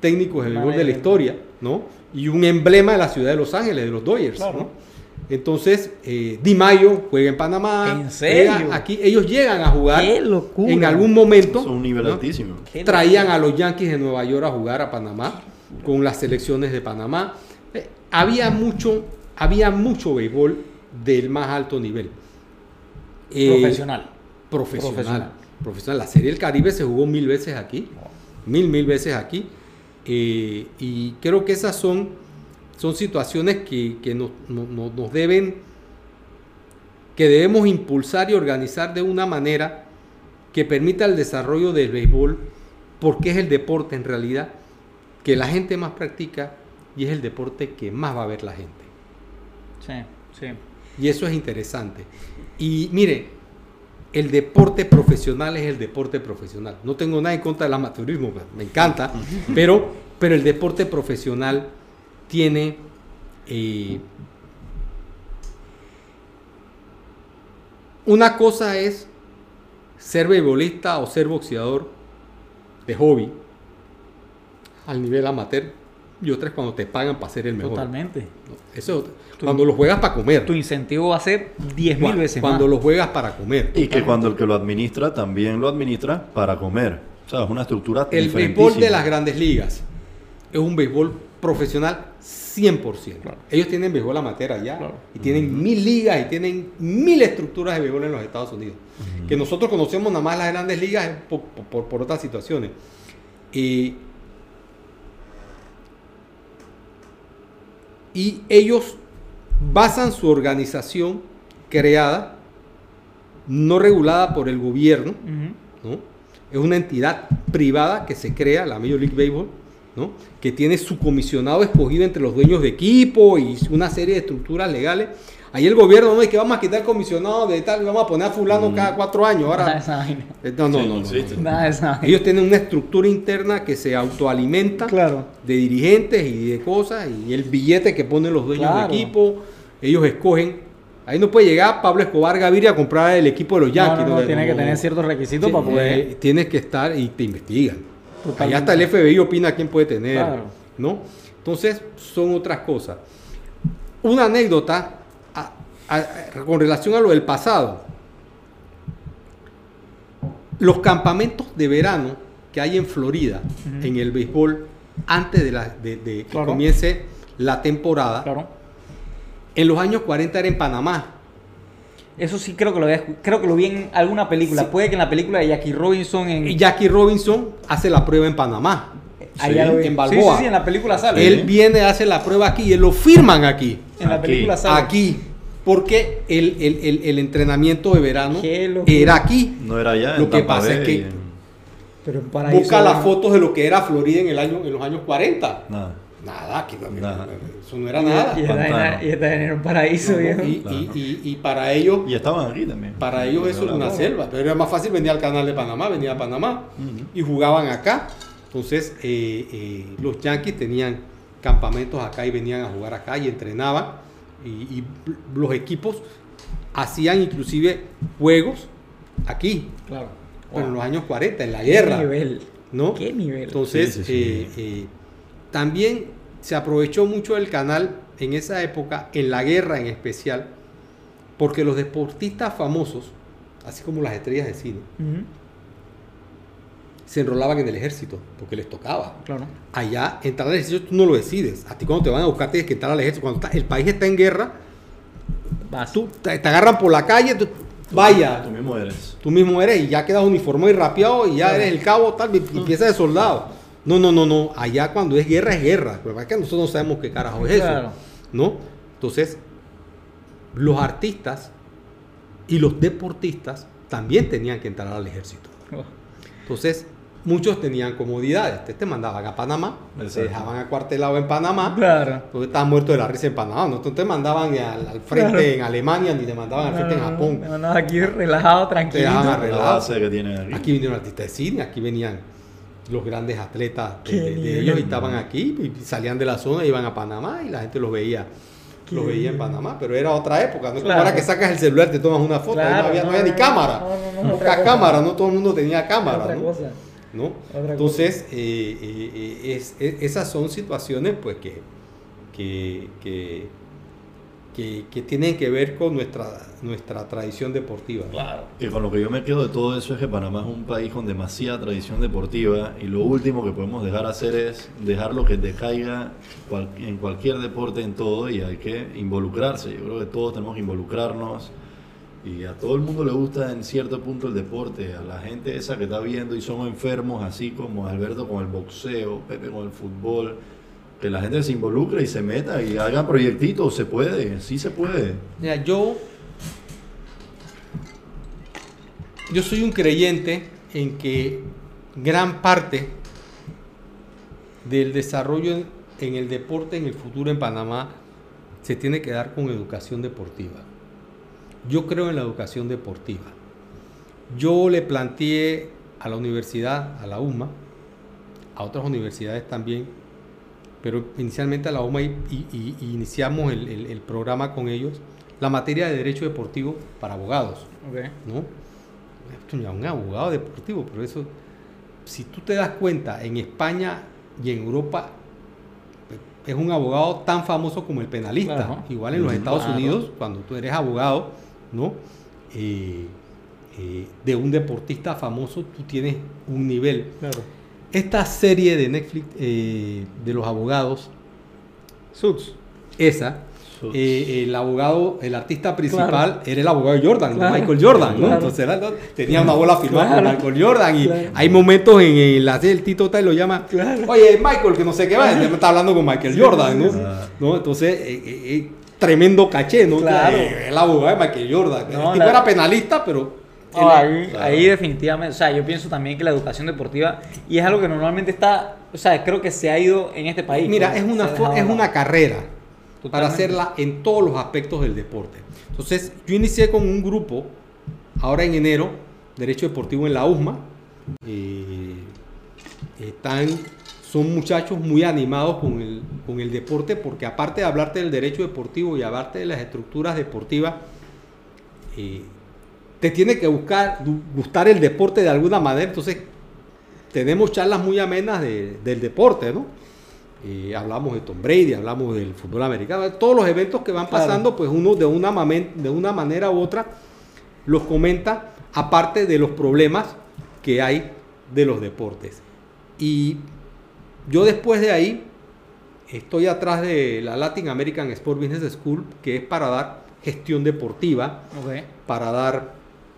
técnicos de béisbol de la historia, ¿no? Y un emblema de la ciudad de Los Ángeles, de los Dodgers, Claro. ¿no? Entonces, eh, Di Mayo juega en Panamá. ¿En serio? aquí ellos llegan a jugar ¡Qué locura! en algún momento. Es un nivel ¿no? altísimo. Traían a los Yankees de Nueva York a jugar a Panamá con las selecciones de Panamá. Eh, había mucho, había mucho béisbol del más alto nivel. Eh, Profesional. profesional, Profesional. profesional. La Serie del Caribe se jugó mil veces aquí, mil, mil veces aquí. Eh, y creo que esas son, son situaciones que, que nos, no- no- nos deben, que debemos impulsar y organizar de una manera que permita el desarrollo del béisbol, porque es el deporte en realidad que la gente más practica y es el deporte que más va a ver la gente. Sí, sí. Y eso es interesante. Y mire, el deporte profesional es el deporte profesional. No tengo nada en contra del amateurismo, me encanta, pero, pero el deporte profesional tiene eh, una cosa es ser beisbolista o ser boxeador de hobby al nivel amateur y otra es cuando te pagan para ser el mejor. Totalmente. Eso es cuando lo juegas para comer. Tu incentivo va a ser 10 mil veces cuando más. lo juegas para comer. Y que cuando el que lo administra también lo administra para comer. O sea, es una estructura El béisbol de las grandes ligas es un béisbol profesional 100%. Claro. Ellos tienen béisbol amateur allá Claro. y tienen mil ligas y tienen mil estructuras de béisbol en los Estados Unidos. Que nosotros conocemos nada más las grandes ligas por, por- por otras situaciones. Y, y ellos basan su organización creada, no regulada por el gobierno. ¿no? Es una entidad privada que se crea, la Major League Baseball, ¿no? que tiene su comisionado escogido entre los dueños de equipo y una serie de estructuras legales. Ahí el gobierno no es que vamos a quitar comisionado de tal, vamos a poner a fulano cada cuatro años. Nada de Ahora, esa vaina. Eh, no, no, Sí, no, no no, existe. no. Nada de esa vaina. Ellos tienen una estructura interna que se autoalimenta Claro. de dirigentes y de cosas y el billete que ponen los dueños Claro. de equipo, ellos escogen. Ahí no puede llegar Pablo Escobar Gaviria a comprar el equipo de los No, Yankees. no, no, tiene que no, tener ciertos requisitos Sí, para poder. eh, tienes que estar y te investigan. Totalmente. Allá hasta el FBI opina quién puede tener, Claro. ¿no? Entonces, son otras cosas. Una anécdota a- a- con relación a lo del pasado. Los campamentos de verano que hay en Florida, en el béisbol, antes de, la- de- de que Claro. comience la temporada, Claro. en los años 40 era en Panamá. Eso sí creo que lo, creo que lo vi en alguna película. Sí. Puede que en la película de Jackie Robinson en Y Jackie Robinson hace la prueba en Panamá. allá Sí, en Sí, Balboa. sí, sí, en la película sale. Él viene, hace la prueba aquí y él lo firman aquí. en la película sale. Aquí. Porque el, el- el- el entrenamiento de verano era aquí. No era allá. Lo en que Tampa pasa es que- en- Pero en Paraíso. Busca las fotos de lo que era Florida en, el año, en los años 40. Nada. Nada, aquí no- Nada. eso no era nada. Y esta y esta vaina era un paraíso, No, viejo. y, Claro. y- y- y para ellos, Y estaban aquí también. para ellos eso era una selva. Pero era más fácil venir al canal de Panamá, venía a Panamá y jugaban acá. Entonces, eh, eh, los Yankees tenían campamentos acá y venían a jugar acá y entrenaban. Y, y los equipos hacían inclusive juegos aquí, Claro. en los años 40, en la Qué guerra. nivel. ¿no? Qué nivel. Entonces, Sí, sí, sí. eh, eh, también se aprovechó mucho el canal en esa época, en la guerra en especial, porque los deportistas famosos, así como las estrellas de cine, se enrolaban en el ejército, porque les tocaba. Claro. Allá, entrar al ejército tú no lo decides. A ti cuando te van a buscar tienes que entrar al ejército. Cuando está- el país está en guerra, Vas. tú te, te agarran por la calle, tú- vaya, Tú mismo eres. tú mismo eres y ya quedas uniformado y rapeado y ya eres el cabo tal y y empiezas de soldado. No, no, no, no. Allá cuando es guerra es guerra. Pero es que nosotros no sabemos qué carajo es eso. Claro. ¿No? Entonces, los artistas y los deportistas también tenían que entrar al ejército. Oh, Entonces, muchos tenían comodidades. Te, te mandaban a Panamá, te Exacto. dejaban acuartelado en Panamá. Claro. Porque estabas muerto de la risa en Panamá. No te mandaban al, al frente Claro. en Alemania ni te mandaban al frente en No, Japón. no, no, aquí relajado, Te tranquilo. dejaban base que tienen aquí. Aquí vinieron artistas de cine, aquí venían los grandes atletas de, ellos y estaban aquí y salían de la zona, iban a Panamá y la gente los veía. Qué Los veía en. Panamá, pero era otra época. No es como Claro. ahora que sacas el celular, te tomas una foto, Claro, no había, no no, había no, ni no, cámara. no, no, no, Poca otra cosa. cámara, no todo el mundo tenía cámara. Otra ¿no? cosa. ¿No? Otra Entonces, eh, eh, eh, es- es- esas son situaciones pues que, que, que, que- que tienen que ver con nuestra, nuestra tradición deportiva. Claro. Y con lo que yo me quedo de todo eso es que Panamá es un país con demasiada tradición deportiva y lo último que podemos dejar hacer es dejarlo que decaiga cual- en cualquier deporte, en todo, y hay que involucrarse. Yo creo que todos tenemos que involucrarnos y a todo el mundo le gusta en cierto punto el deporte, a la gente esa que está viendo y son enfermos, así como Alberto con el boxeo, Pepe con el fútbol. Que la gente se involucre y se meta y hagan proyectitos, se puede, sí se puede. Mira, yo, yo soy un creyente en que gran parte del desarrollo en el deporte en el futuro en Panamá se tiene que dar con educación deportiva. Yo creo en la educación deportiva. Yo le planteé a la universidad, a la UMA, a otras universidades también, pero inicialmente a la UMA y, y- y- y iniciamos el, el- el programa con ellos, la materia de derecho deportivo para abogados, Ok. ¿no? Un abogado deportivo, pero eso, si tú te das cuenta, en España y en Europa es un abogado tan famoso como el penalista. Claro. Igual en los. Estados Claro. Unidos, cuando tú eres abogado, ¿no? Eh, eh, de un deportista famoso, tú tienes un nivel. Claro. Esta serie de Netflix eh, de los abogados, Suits. esa, Suits. eh, el abogado, el artista principal Claro. era el abogado Jordan, Claro. Michael Jordan, ¿no? Claro. Entonces era- tenía una bola firmada Claro. con Michael Jordan y Claro. hay momentos en, en la serie, el Tito tal lo llama, Claro. oye Michael, que no sé qué va, y está hablando con Michael Jordan, ¿no? ¿No? Entonces, eh, eh, eh, tremendo caché, ¿no? Claro. Eh, el abogado de Michael Jordan. No, el tipo la- era penalista, pero... No, ahí, claro. ahí definitivamente, o sea, yo pienso también que la educación deportiva, y es algo que normalmente está, o sea, creo que se ha ido en este país. Mira, pues, es una, es una carrera para hacerla en todos los aspectos del deporte. Entonces, yo inicié con un grupo, ahora en enero, Derecho Deportivo en la USMA. Eh, están, son muchachos muy animados con el, con el deporte, porque aparte de hablarte del derecho deportivo y hablarte de las estructuras deportivas, eh, te tiene que buscar, gustar el deporte de alguna manera. Entonces, tenemos charlas muy amenas de- del deporte, ¿no? Eh, hablamos de Tom Brady, hablamos del fútbol americano, todos los eventos que van Claro. pasando, pues uno de una, de una manera u otra los comenta, aparte de los problemas que hay de los deportes. Y yo después de ahí estoy atrás de la Latin American Sport Business School, que es para dar gestión deportiva, para dar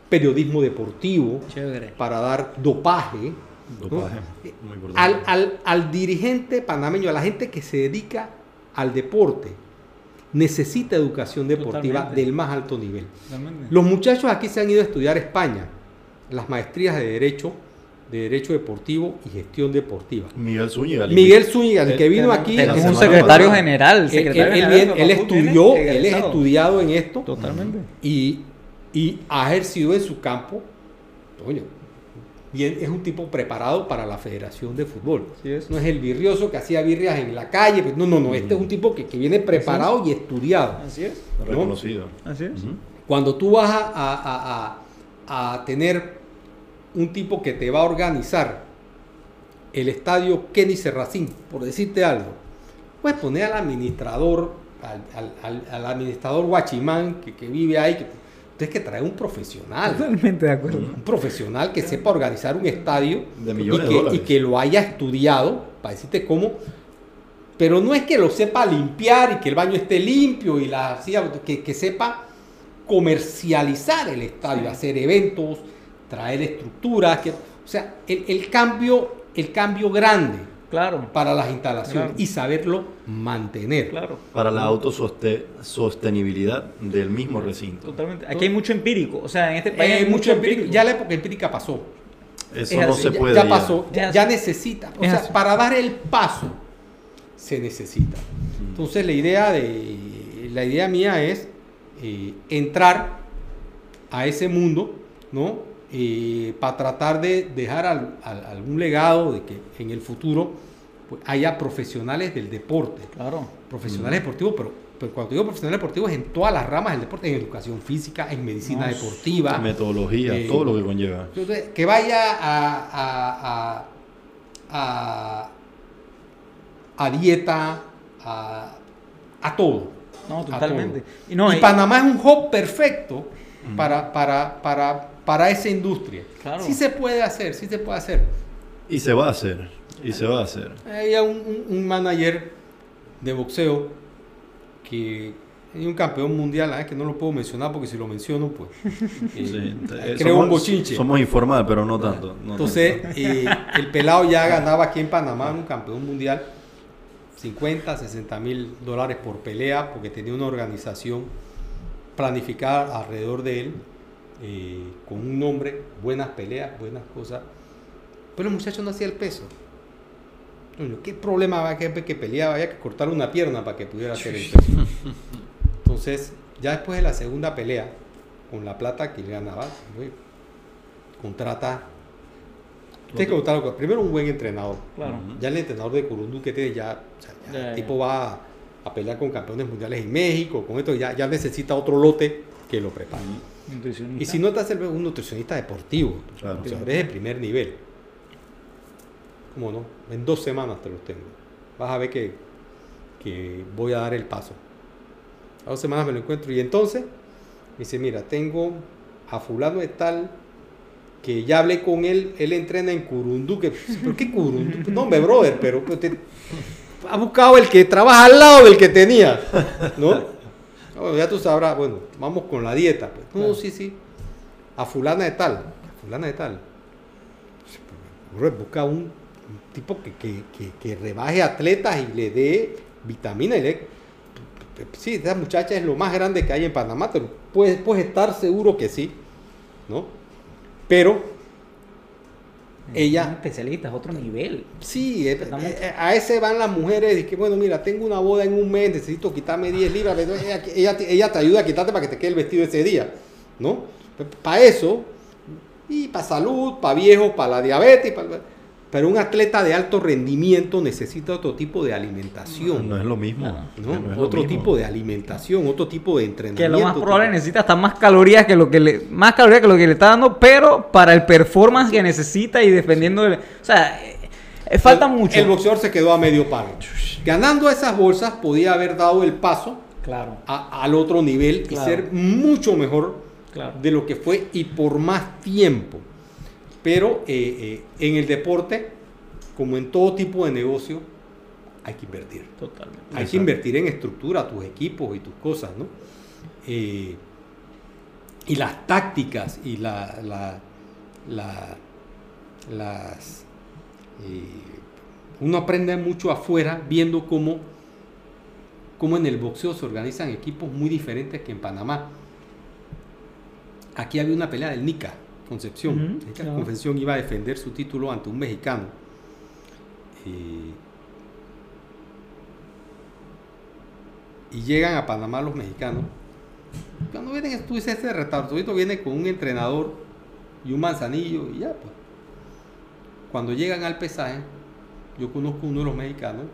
periodismo deportivo, Chévere. para dar dopaje. ¿no? Dopaje, muy importante. Al, al- al dirigente panameño, a la gente que se dedica al deporte, necesita educación deportiva Totalmente. del más alto nivel. Totalmente. Los muchachos aquí se han ido a estudiar a España, las maestrías de Derecho, de Derecho Deportivo y Gestión Deportiva. Miguel Zúñiga. el Miguel Zúñiga, el que vino aquí, la un secretario general. él, secretario él- general él estudió, él es estudiado en esto Totalmente. y, y ha ejercido en su campo. Coño, bien, es un tipo preparado para la Federación de Fútbol. Es. No es el virrioso que hacía birrias en la calle. pues, no, no, no. Este es un tipo que, que viene preparado y estudiado. Así es. Reconocido. Así es. Cuando tú vas a, a- a- a tener un tipo que te va a organizar el estadio Kenny Serracín, por decirte algo, puedes poner al administrador, al, al- al- al administrador Guachimán que, que vive ahí, que tienes que traer un profesional. Totalmente de acuerdo. Un profesional que sepa organizar un estadio De y de que, y dólares. que lo haya estudiado para decirte cómo. Pero no es que lo sepa limpiar y que el baño esté limpio y la silla, que, que sepa comercializar el estadio, hacer eventos, traer estructuras, que, o sea, el, el cambio, el cambio grande Claro. para las instalaciones Claro. y saberlo mantener. Claro. Para la autosostenibilidad del mismo recinto. Totalmente. Aquí hay mucho empírico. O sea, en este país Eh, hay mucho empírico. Ya la época empírica pasó. Eso Es no así, se puede. ya pasó, ya, necesita. O Es sea, así. para dar el paso se necesita. Entonces la idea de la idea mía es eh, entrar a ese mundo, ¿no? Para tratar de dejar al- al- algún legado de que en el futuro pues, haya profesionales del deporte, Claro. profesionales deportivos, pero, pero cuando digo profesionales deportivos es en todas las ramas del deporte, en educación física, en medicina No, deportiva, Metodología, Eh, todo lo que conlleva. entonces, que vaya a, a, a, dieta, a, a todo. No, totalmente. todo. Y no, y y- Panamá es un hub perfecto para, para, para, para esa industria. Claro. Sí se puede hacer, sí se puede hacer. Y se va a hacer. Y se va a hacer. Hay un, un- un manager de boxeo que es un campeón mundial, ah, que no lo puedo mencionar porque si lo menciono, pues eh, Sí, eh, creo somos- un bochinche. Somos informales, pero no tanto. no Entonces, tanto. eh, el pelado ya ganaba aquí en Panamá un campeón mundial 50, 60 mil dólares por pelea porque tenía una organización planificada alrededor de él eh, con un nombre, buenas peleas, buenas cosas. Pero el muchacho no hacía el peso. ¿Qué problema va a que, que peleaba? Había que cortar una pierna para que pudiera hacer el peso. Entonces, ya después de la segunda pelea, con la plata que él ganaba, güey, contrata. Tienes que contratar algo. primero un buen entrenador. Claro. Ya el entrenador de Curundú que tiene ya, o sea, ya Ya, el ya. tipo va a, a pelear con campeones mundiales en México, con esto ya, ya necesita otro lote que lo prepare. Nutricionista. Y si no te hace un nutricionista deportivo, Claro. nutricionistas de primer nivel. ¿Cómo no? En dos semanas te los tengo. Vas a ver que, que voy a dar el paso. A dos semanas me lo encuentro y entonces me dice, mira, tengo a fulano de tal que ya hablé con él, él entrena en Curundú, que, ¿pero qué Curundú? No, hombre, brother, pero pues, te- ha buscado el que trabaja al lado del que tenía, ¿no? Ya tú sabrás, bueno, vamos con la dieta. Pues. No, sí, sí. A fulana de tal. A fulana de tal. Brother, Busca un, un tipo que, que, que, que rebaje atletas y le dé vitamina y le Sí, esa muchacha es lo más grande que hay en Panamá, pero puedes, puedes estar seguro que sí, ¿no? Pero ella Son especialistas, otro nivel. Sí, eh, Estamos- eh, a ese van las mujeres y que, bueno, mira, tengo una boda en un mes, necesito quitarme 10 libras, pero ella, ella, te- ella te ayuda a quitarte para que te quede el vestido ese día, ¿no? Para eso, y para salud, para viejos, para la diabetes, pa- pero un atleta de alto rendimiento necesita otro tipo de alimentación, No es lo mismo. ¿no? no es lo otro mismo. tipo de alimentación, otro tipo de entrenamiento. Que lo más probable necesita hasta más calorías que lo que le, más calorías que lo que le está dando, pero para el performance que necesita y defendiendo, el- o sea, eh, eh, falta El- mucho. El boxeador se quedó a medio palo. Ganando esas bolsas podía haber dado el paso Claro, a- al otro nivel Claro. y ser mucho mejor claro. de lo que fue y por más tiempo. Pero eh, eh, en el deporte, como en todo tipo de negocio, hay que invertir. Totalmente. Hay que invertir en estructura, tus equipos y tus cosas, ¿no? Eh, y las tácticas y la, la- la- las... eh, uno aprende mucho afuera viendo cómo, cómo en el boxeo se organizan equipos muy diferentes que en Panamá. Aquí había una pelea del Nica, Concepción. Ujú, Nica claro. Concepción iba a defender su título ante un mexicano. Eh, y llegan a Panamá los mexicanos. Cuando vienen, tú dices este retardadito viene con un entrenador y un manzanillo y ya, pues. Cuando llegan al pesaje, yo conozco uno de los mexicanos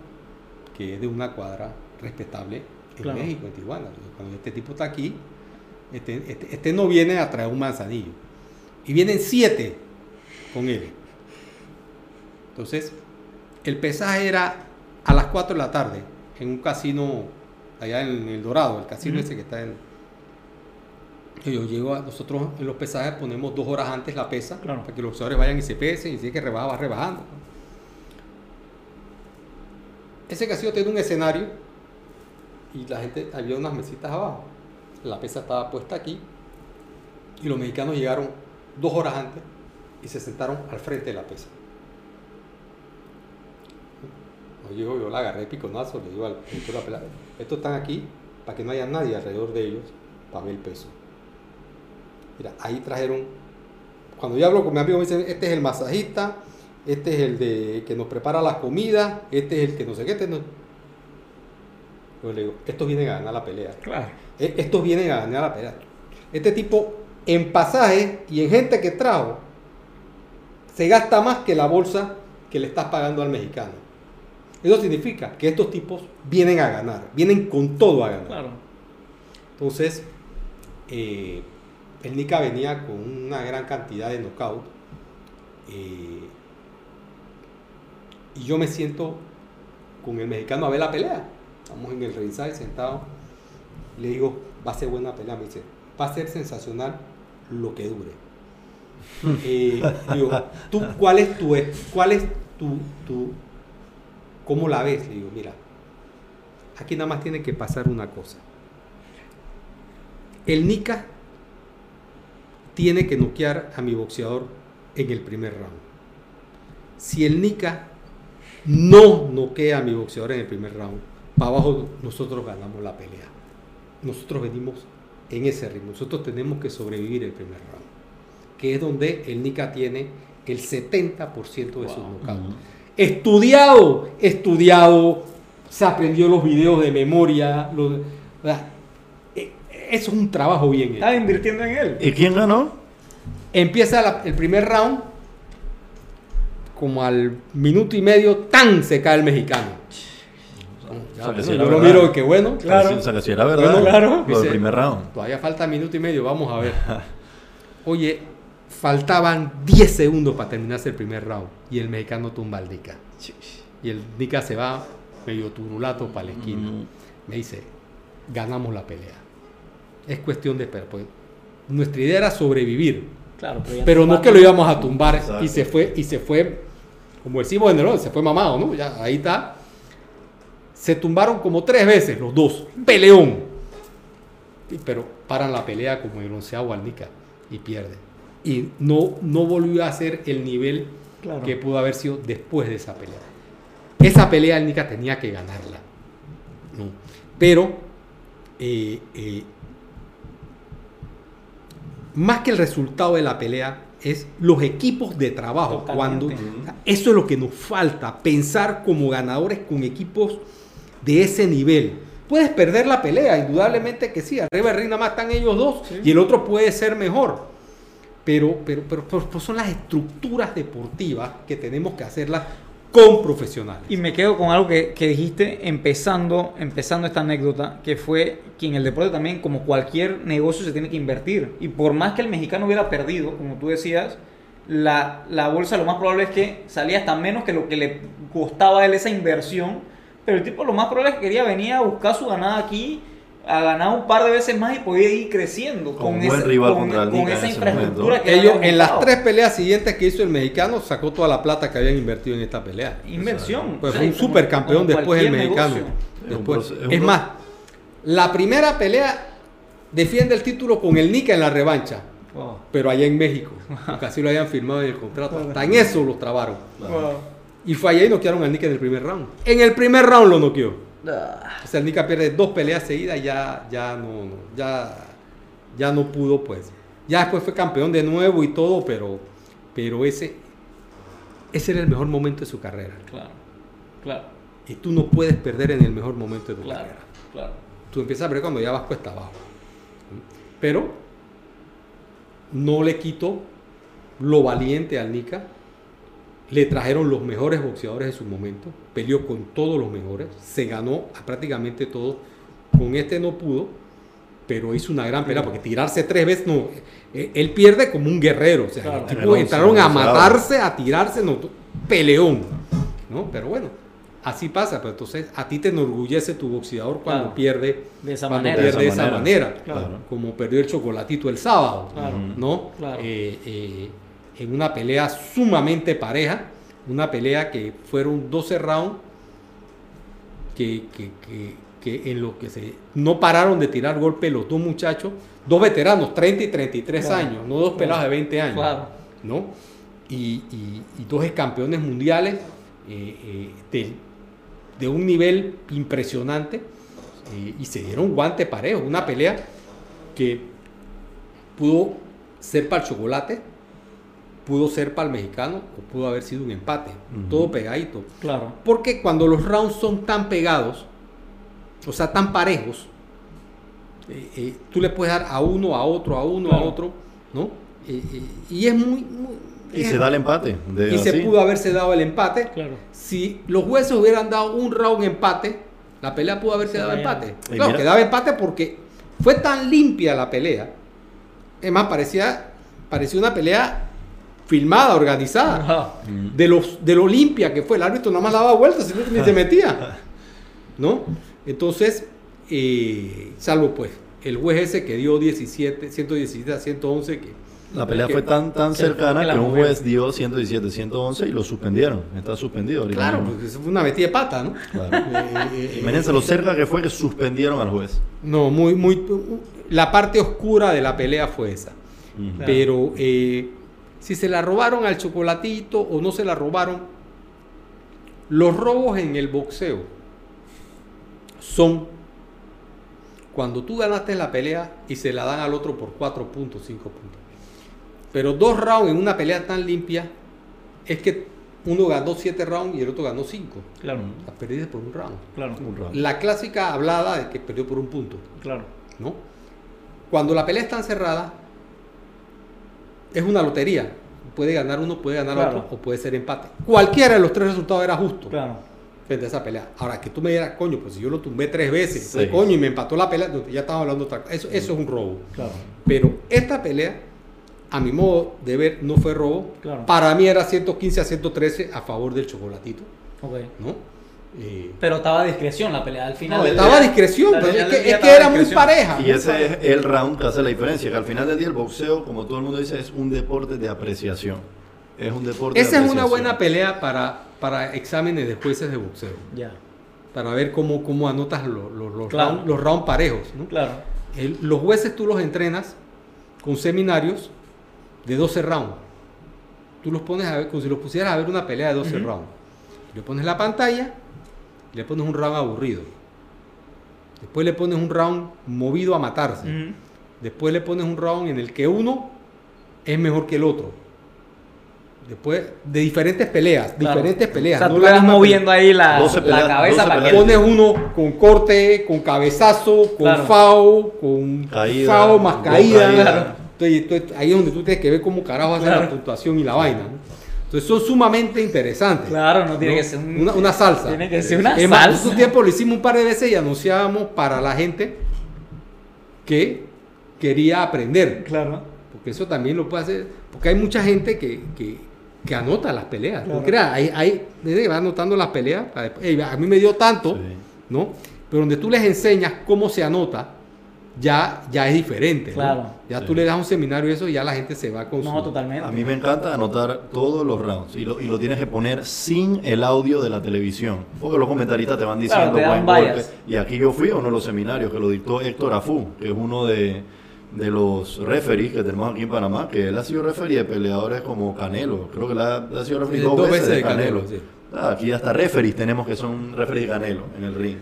que es de una cuadra respetable en Claro. México, en Tijuana. Cuando este tipo está aquí, este, este- este no viene a traer un manzanillo. Y vienen siete con él. Entonces, el pesaje era a las 4 de la tarde en un casino allá en El Dorado, el casino ese que está en... Yo llego a, nosotros en los pesajes ponemos dos horas antes la pesa Claro. para que los boxeadores vayan y se pesen y si hay que rebajar, va rebajando. Ese casino tiene un escenario y la gente, había unas mesitas abajo. La pesa estaba puesta aquí y los mexicanos llegaron dos horas antes y se sentaron al frente de la pesa. Llego, yo la agarré piconazo, le digo al director de la estos están aquí para que no haya nadie alrededor de ellos para ver el peso. Mira, ahí trajeron, cuando yo hablo con mi amigo me dicen, este es el masajista, este es el de que nos prepara las comidas, este es el que no sé qué. Este no... Yo le digo, estos vienen a ganar la pelea. Claro. E- Estos vienen a ganar la pelea. Este tipo en pasaje y en gente que trajo se gasta más que la bolsa que le estás pagando al mexicano. Eso significa que estos tipos vienen a ganar, vienen con todo a ganar. Claro. Entonces, eh, el Nica venía con una gran cantidad de knockout. eh, y yo me siento con el mexicano a ver la pelea. Estamos en el ringside sentado. Le digo, va a ser buena pelea. Me dice, va a ser sensacional lo que dure. Eh, ¿tú cuál es tu, cuál es tu, cómo la ves? Le digo, mira, aquí nada más tiene que pasar una cosa. El Nica tiene que noquear a mi boxeador en el primer round. Si el Nica no noquea a mi boxeador en el primer round, para abajo nosotros ganamos la pelea. Nosotros venimos en ese ritmo. Nosotros tenemos que sobrevivir el primer round, que es donde el Nica tiene el 70% de sus knockouts. Estudiado, estudiado, se aprendió los videos de memoria. Eh, eso es un trabajo bien hecho. Estaba invirtiendo en él. ¿Y quién ganó? Empieza la- el primer round, como al minuto y medio, tan se cae el mexicano. Bueno, sí yo lo miro que bueno, Claro. Si era verdad. Bueno, claro. Lo del Dice- primer round. todavía falta minuto y medio, vamos a ver. Oye, faltaban 10 segundos para terminarse el primer round y el mexicano tumba al Nica. Y el Nica se va medio turulato para la esquina. Mm. Me dice, ganamos la pelea. Es cuestión de esperar. porque nuestra idea era sobrevivir. Claro, pero, Pero no que lo íbamos a tumbar Exacto. y se fue, y se fue, como decimos en el se fue mamado, ¿no? Ya, ahí está. Se tumbaron como tres veces los dos. Peleón. Pero paran la pelea como el onceavo al Nica y pierde. Y no, no volvió a ser el nivel Claro. que pudo haber sido después de esa pelea. Esa pelea el Nica tenía que ganarla. ¿no? Pero eh, eh, más que el resultado de la pelea, es los equipos de trabajo. Totalmente. Cuando, eso es lo que nos falta, pensar como ganadores con equipos de ese nivel. Puedes perder la pelea, indudablemente que sí. Arriba del ring nada más están ellos dos y el otro puede ser mejor. Pero, pero, pero, pero- pero son las estructuras deportivas que tenemos que hacerlas con profesionales. Y me quedo con algo que, que dijiste empezando, empezando esta anécdota, que fue que en el deporte también, como cualquier negocio, se tiene que invertir. Y por más que el mexicano hubiera perdido, como tú decías, la, la bolsa lo más probable es que salía hasta menos que lo que le costaba a él esa inversión. Pero el tipo lo más probable es que quería venir a buscar su ganada aquí, a ganar un par de veces más y podía ir creciendo Con con, un buen ese- rival con- contra el con Nica en esa ese infraestructura momento. que Ellos en las tres peleas siguientes que hizo el mexicano sacó toda la plata que habían invertido en esta pelea. Inversión. Pues O sea, fue un como- supercampeón como después el mexicano. negocio. Es un Después- es un es pro- más, la primera pelea defiende el título con el Nica en la revancha, Wow. pero allá en México, así lo habían firmado en el contrato. Hasta en eso los trabaron. Claro. Y fue allá y noquearon al Nica en el primer round. En el primer round lo noqueó. O sea, el Nica pierde dos peleas seguidas, ya, ya no, no, ya, ya no pudo, pues. Ya después fue campeón de nuevo y todo, pero, pero ese, ese era el mejor momento de su carrera. Claro, claro, Y tú no puedes perder en el mejor momento de tu claro, carrera. claro. Tú empiezas a ver cuando ya vas cuesta abajo. Pero no le quito lo valiente al Nica. Le trajeron los mejores boxeadores de su momento. Peleó con todos los mejores. Se ganó a prácticamente todo. Con este no pudo. Pero hizo una gran pelea. Porque tirarse tres veces no. eh, Él pierde como un guerrero. O sea, Claro. los tipos entraron a matarse, a tirarse. No, peleón. ¿no? Pero bueno. Así pasa, pero entonces a ti te enorgullece tu boxeador cuando Claro. pierde De esa cuando manera. pierde de esa esa manera, manera. Claro. como perdió el chocolatito el sábado, Claro. ¿no? Claro. Eh, eh, en una pelea sumamente pareja, una pelea que fueron 12 rounds, que, que- que- que en lo que se no pararon de tirar golpes los dos muchachos, dos veteranos, 30 y 33 Claro. años, no dos pelados de 20 años, Claro. ¿no? Y, y- y dos campeones mundiales eh, eh, de, de un nivel impresionante eh, y se dieron guante parejo. Una pelea que pudo ser para el chocolate, pudo ser para el mexicano o pudo haber sido un empate. Todo pegadito. Claro. Porque cuando los rounds son tan pegados, o sea, tan parejos, eh, eh, tú le puedes dar a uno, a otro, a uno, a otro, ¿no? Eh, y es muy... muy- Y es- se da el empate. de y se pudo haberse dado el empate. Claro. Si los jueces hubieran dado un round empate, la pelea pudo haberse Se dado empate. Y Claro, mira- quedaba empate porque fue tan limpia la pelea. Es más, parecía, parecía una pelea filmada, organizada. De, los, de lo limpia que fue. El árbitro nada más daba vueltas y ni se metía. ¿No? Entonces, eh, salvo pues el juez ese que dio 17, 117 a 111, que La pelea que- fue tan, tan que- cercana que un juez dio 117, 111 y lo suspendieron. Está suspendido ahorita. Claro, mismo. porque eso fue una metida de pata, ¿no? Claro. Eh, eh, Imagínense lo cerca que fue que suspendieron al juez. No, muy, muy. La parte oscura de la pelea fue esa. Pero eh, si se la robaron al chocolatito o no se la robaron, los robos en el boxeo son cuando tú ganaste la pelea y se la dan al otro por 4 puntos, 5 puntos. Pero dos rounds en una pelea tan limpia es que uno ganó 7 rounds y el otro ganó 5. Claro. La perdiste por un round. Claro. Un round. La clásica hablada de que perdió por un punto. Claro. ¿no? Cuando la pelea es tan cerrada, es una lotería. Puede ganar uno, puede ganar Claro. otro, o puede ser empate. Cualquiera de los tres resultados era justo Claro. frente a esa pelea. Ahora, que tú me digas, coño, pues si yo lo tumbé tres veces, Sí. pues, coño, y me empató la pelea, ya estamos hablando de otra cosa. Eso, eso es un robo. Claro. Pero esta pelea, a mi modo de ver, no fue robo. Claro. Para mí era 115 a 113 a favor del chocolatito, Ok. ¿no? Pero estaba a discreción la pelea. Al final. No, estaba a discreción, pero es que, es que era muy pareja. Y ese es el round que hace la diferencia, que al final del día el boxeo, como todo el mundo dice, es un deporte de apreciación. Es un deporte Esa de es una buena pelea para, para exámenes de jueces de boxeo. Ya. Para ver cómo, cómo anotas los, los, Claro. round- los round parejos. ¿no? Claro. El- los jueces tú los entrenas con seminarios de 12 rounds. Tú los pones a ver, como si los pusieras a ver una pelea de 12 Ujú. rounds. Le pones la pantalla y le pones un round aburrido. Después le pones un round movido a matarse. Después le pones un round en el que uno es mejor que el otro. Después de diferentes peleas, Claro. diferentes peleas. O sea, no tú le vas moviendo ahí la, 12 la cabeza 12 para que... Pones uno con corte, con cabezazo, con Claro. FAO, con Caída, FAO más caída. Entonces, entonces, ahí es donde tú tienes que ver cómo carajo hacer Claro. la puntuación y la vaina. ¿no? Entonces son sumamente interesantes. Claro, no tiene ¿no? que ser un- una, una salsa. Tiene que ser una salsa. en su tiempo lo hicimos un par de veces y anunciábamos para la gente que quería aprender. Claro. Porque eso también lo puede hacer. Porque hay mucha gente que, que, que anota las peleas. Claro. Porque hay, hay gente que va anotando las peleas. para después, "Ey, a mí me dio tanto, Sí. ¿no? Pero donde tú les enseñas cómo se anota, ya, ya es diferente. ¿no? Claro. Ya Sí. tú le das un seminario y eso y ya la gente se va con No, su... totalmente. A mí me encanta anotar todos los rounds y lo, y lo tienes que poner sin el audio de la televisión. Porque los comentaristas te van diciendo Claro, te buen golpe. Y aquí yo fui a uno de los seminarios que lo dictó Héctor Afú, que es uno de, de los referees que tenemos aquí en Panamá, que él ha sido referee de peleadores como Canelo. Creo que la, ha sido referee Sí, dos, dos veces, veces de de Canelo. Canelo, sí. Ah, aquí hasta referees tenemos que son referees de Canelo en el ring.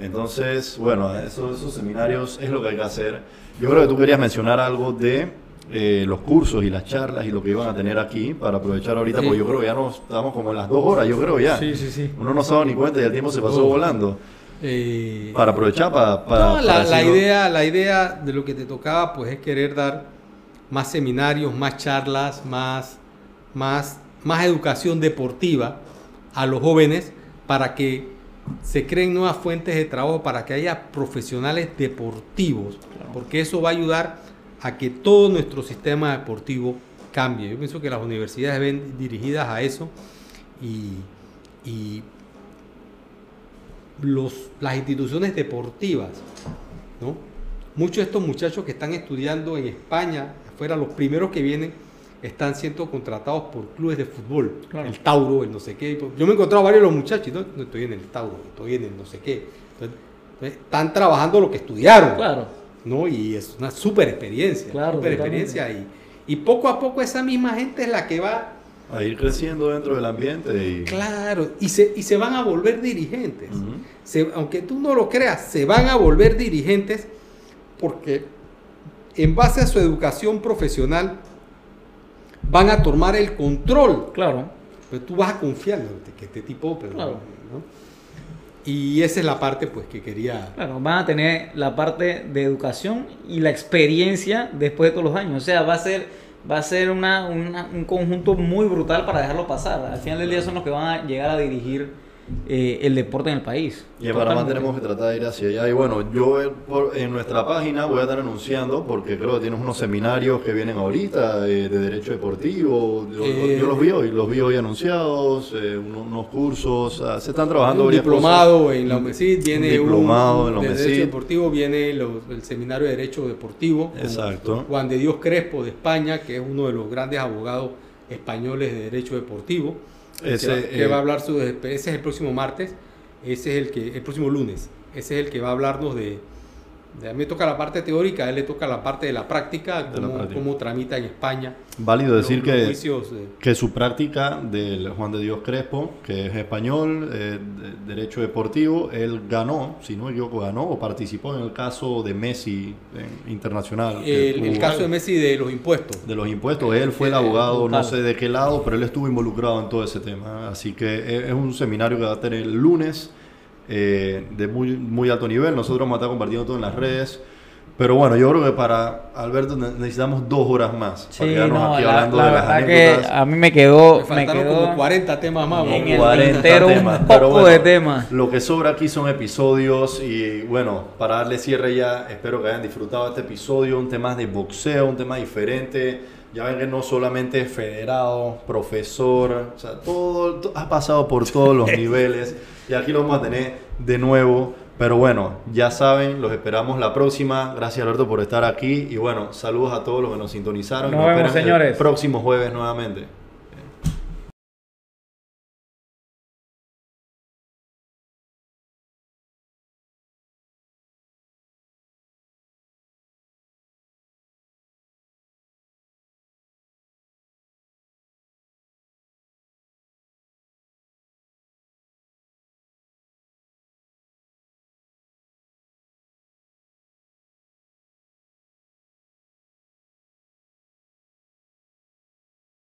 Entonces, bueno, eso- esos seminarios es lo que hay que hacer. Yo creo que tú querías mencionar algo de eh, los cursos y las charlas y lo que iban a tener aquí para aprovechar ahorita, Sí. porque yo creo que ya nos estamos como en las dos horas, yo creo ya. Sí, sí, sí. Uno no se ha dado ni cuenta y el tiempo se pasó Oh. volando. Eh, Para aprovechar, para... para- No, la, para la idea, la idea de lo que te tocaba pues es querer dar más seminarios, más charlas, más, más, más educación deportiva a los jóvenes para que se creen nuevas fuentes de trabajo, para que haya profesionales deportivos, porque eso va a ayudar a que todo nuestro sistema deportivo cambie. Yo pienso que las universidades ven dirigidas a eso y, y los, las instituciones deportivas, ¿no? Muchos de estos muchachos que están estudiando en España, afuera, los primeros que vienen, están siendo contratados por clubes de fútbol. Claro. El Tauro, el no sé qué. Yo me he encontrado varios de los muchachos, no, no estoy en el Tauro, estoy en el no sé qué. Entonces, entonces, están trabajando lo que estudiaron. Claro. ¿no? Y es una super experiencia. Claro, super experiencia. Y, y poco a poco esa misma gente es la que va A ir creciendo dentro del ambiente y... Claro, y se, y se van a volver dirigentes. Se- aunque tú no lo creas, se van a volver dirigentes porque en base a su educación profesional van a tomar el control. Claro. Pero tú vas a confiar en que este tipo... Pero, Claro. ¿no? Y esa es la parte pues que quería... Claro, van a tener la parte de educación y la experiencia después de todos los años. O sea, va a ser, va a ser una, una- un conjunto muy brutal para dejarlo pasar. Al final del día son los que van a llegar a dirigir eh, el deporte en el país. Y en Panamá tenemos que tratar de ir hacia allá. Y bueno, yo eh, por- en nuestra página voy a estar anunciando, porque creo que tienes unos seminarios que vienen ahorita eh, de Derecho Deportivo. Yo, Eh, yo los vi hoy, los vi hoy anunciados, unos, unos cursos. se están trabajando un diplomado cosas. en la UMESID, viene Un diplomado un, en la de UMESID. Derecho Deportivo, viene los- el Seminario de Derecho Deportivo. Exacto. Juan de Dios Crespo de España, que es uno de los grandes abogados españoles de Derecho Deportivo. Ese, que, va, que eh, va a hablar sobre, ese es el próximo martes, ese es el que, el próximo lunes, ese es el que va a hablarnos de- a mí me toca la parte teórica, a él le toca la parte de la práctica, cómo, cómo tramita en España. Válido decir los- que, eh, que su práctica del Juan de Dios Crespo, que es español, eh, de- Derecho Deportivo, él ganó, si no me equivoco, ganó o participó en el caso de Messi en- internacional. el, el caso de Messi de los impuestos. de los impuestos. Él fue el Eh, abogado, no sé de qué lado, pero él estuvo involucrado en todo ese tema. Así que es es un seminario que va a tener el lunes eh, de muy, muy alto nivel. Nosotros vamos a estar compartiendo todo en las redes. Pero bueno, yo creo que para Alberto ne- necesitamos dos horas más. Sí, para quedarnos no, aquí la, hablando la de las verdad que anécdotas. a mí me quedó, Me me faltaron quedó como 40 temas más. en el 40 tintero un temas, poco pero bueno, de temas. Lo que sobra aquí son episodios y bueno, para darle cierre ya, espero que hayan disfrutado este episodio, un tema de boxeo, un tema diferente. Ya ven que no solamente es federado, profesor, o sea, todo, to- ha pasado por todos los niveles y aquí lo vamos a tener de nuevo. Pero bueno, ya saben, los esperamos la próxima. Gracias Alberto por estar aquí y bueno, saludos a todos los que nos sintonizaron. y Nos vemos, esperen el señores. próximo jueves nuevamente.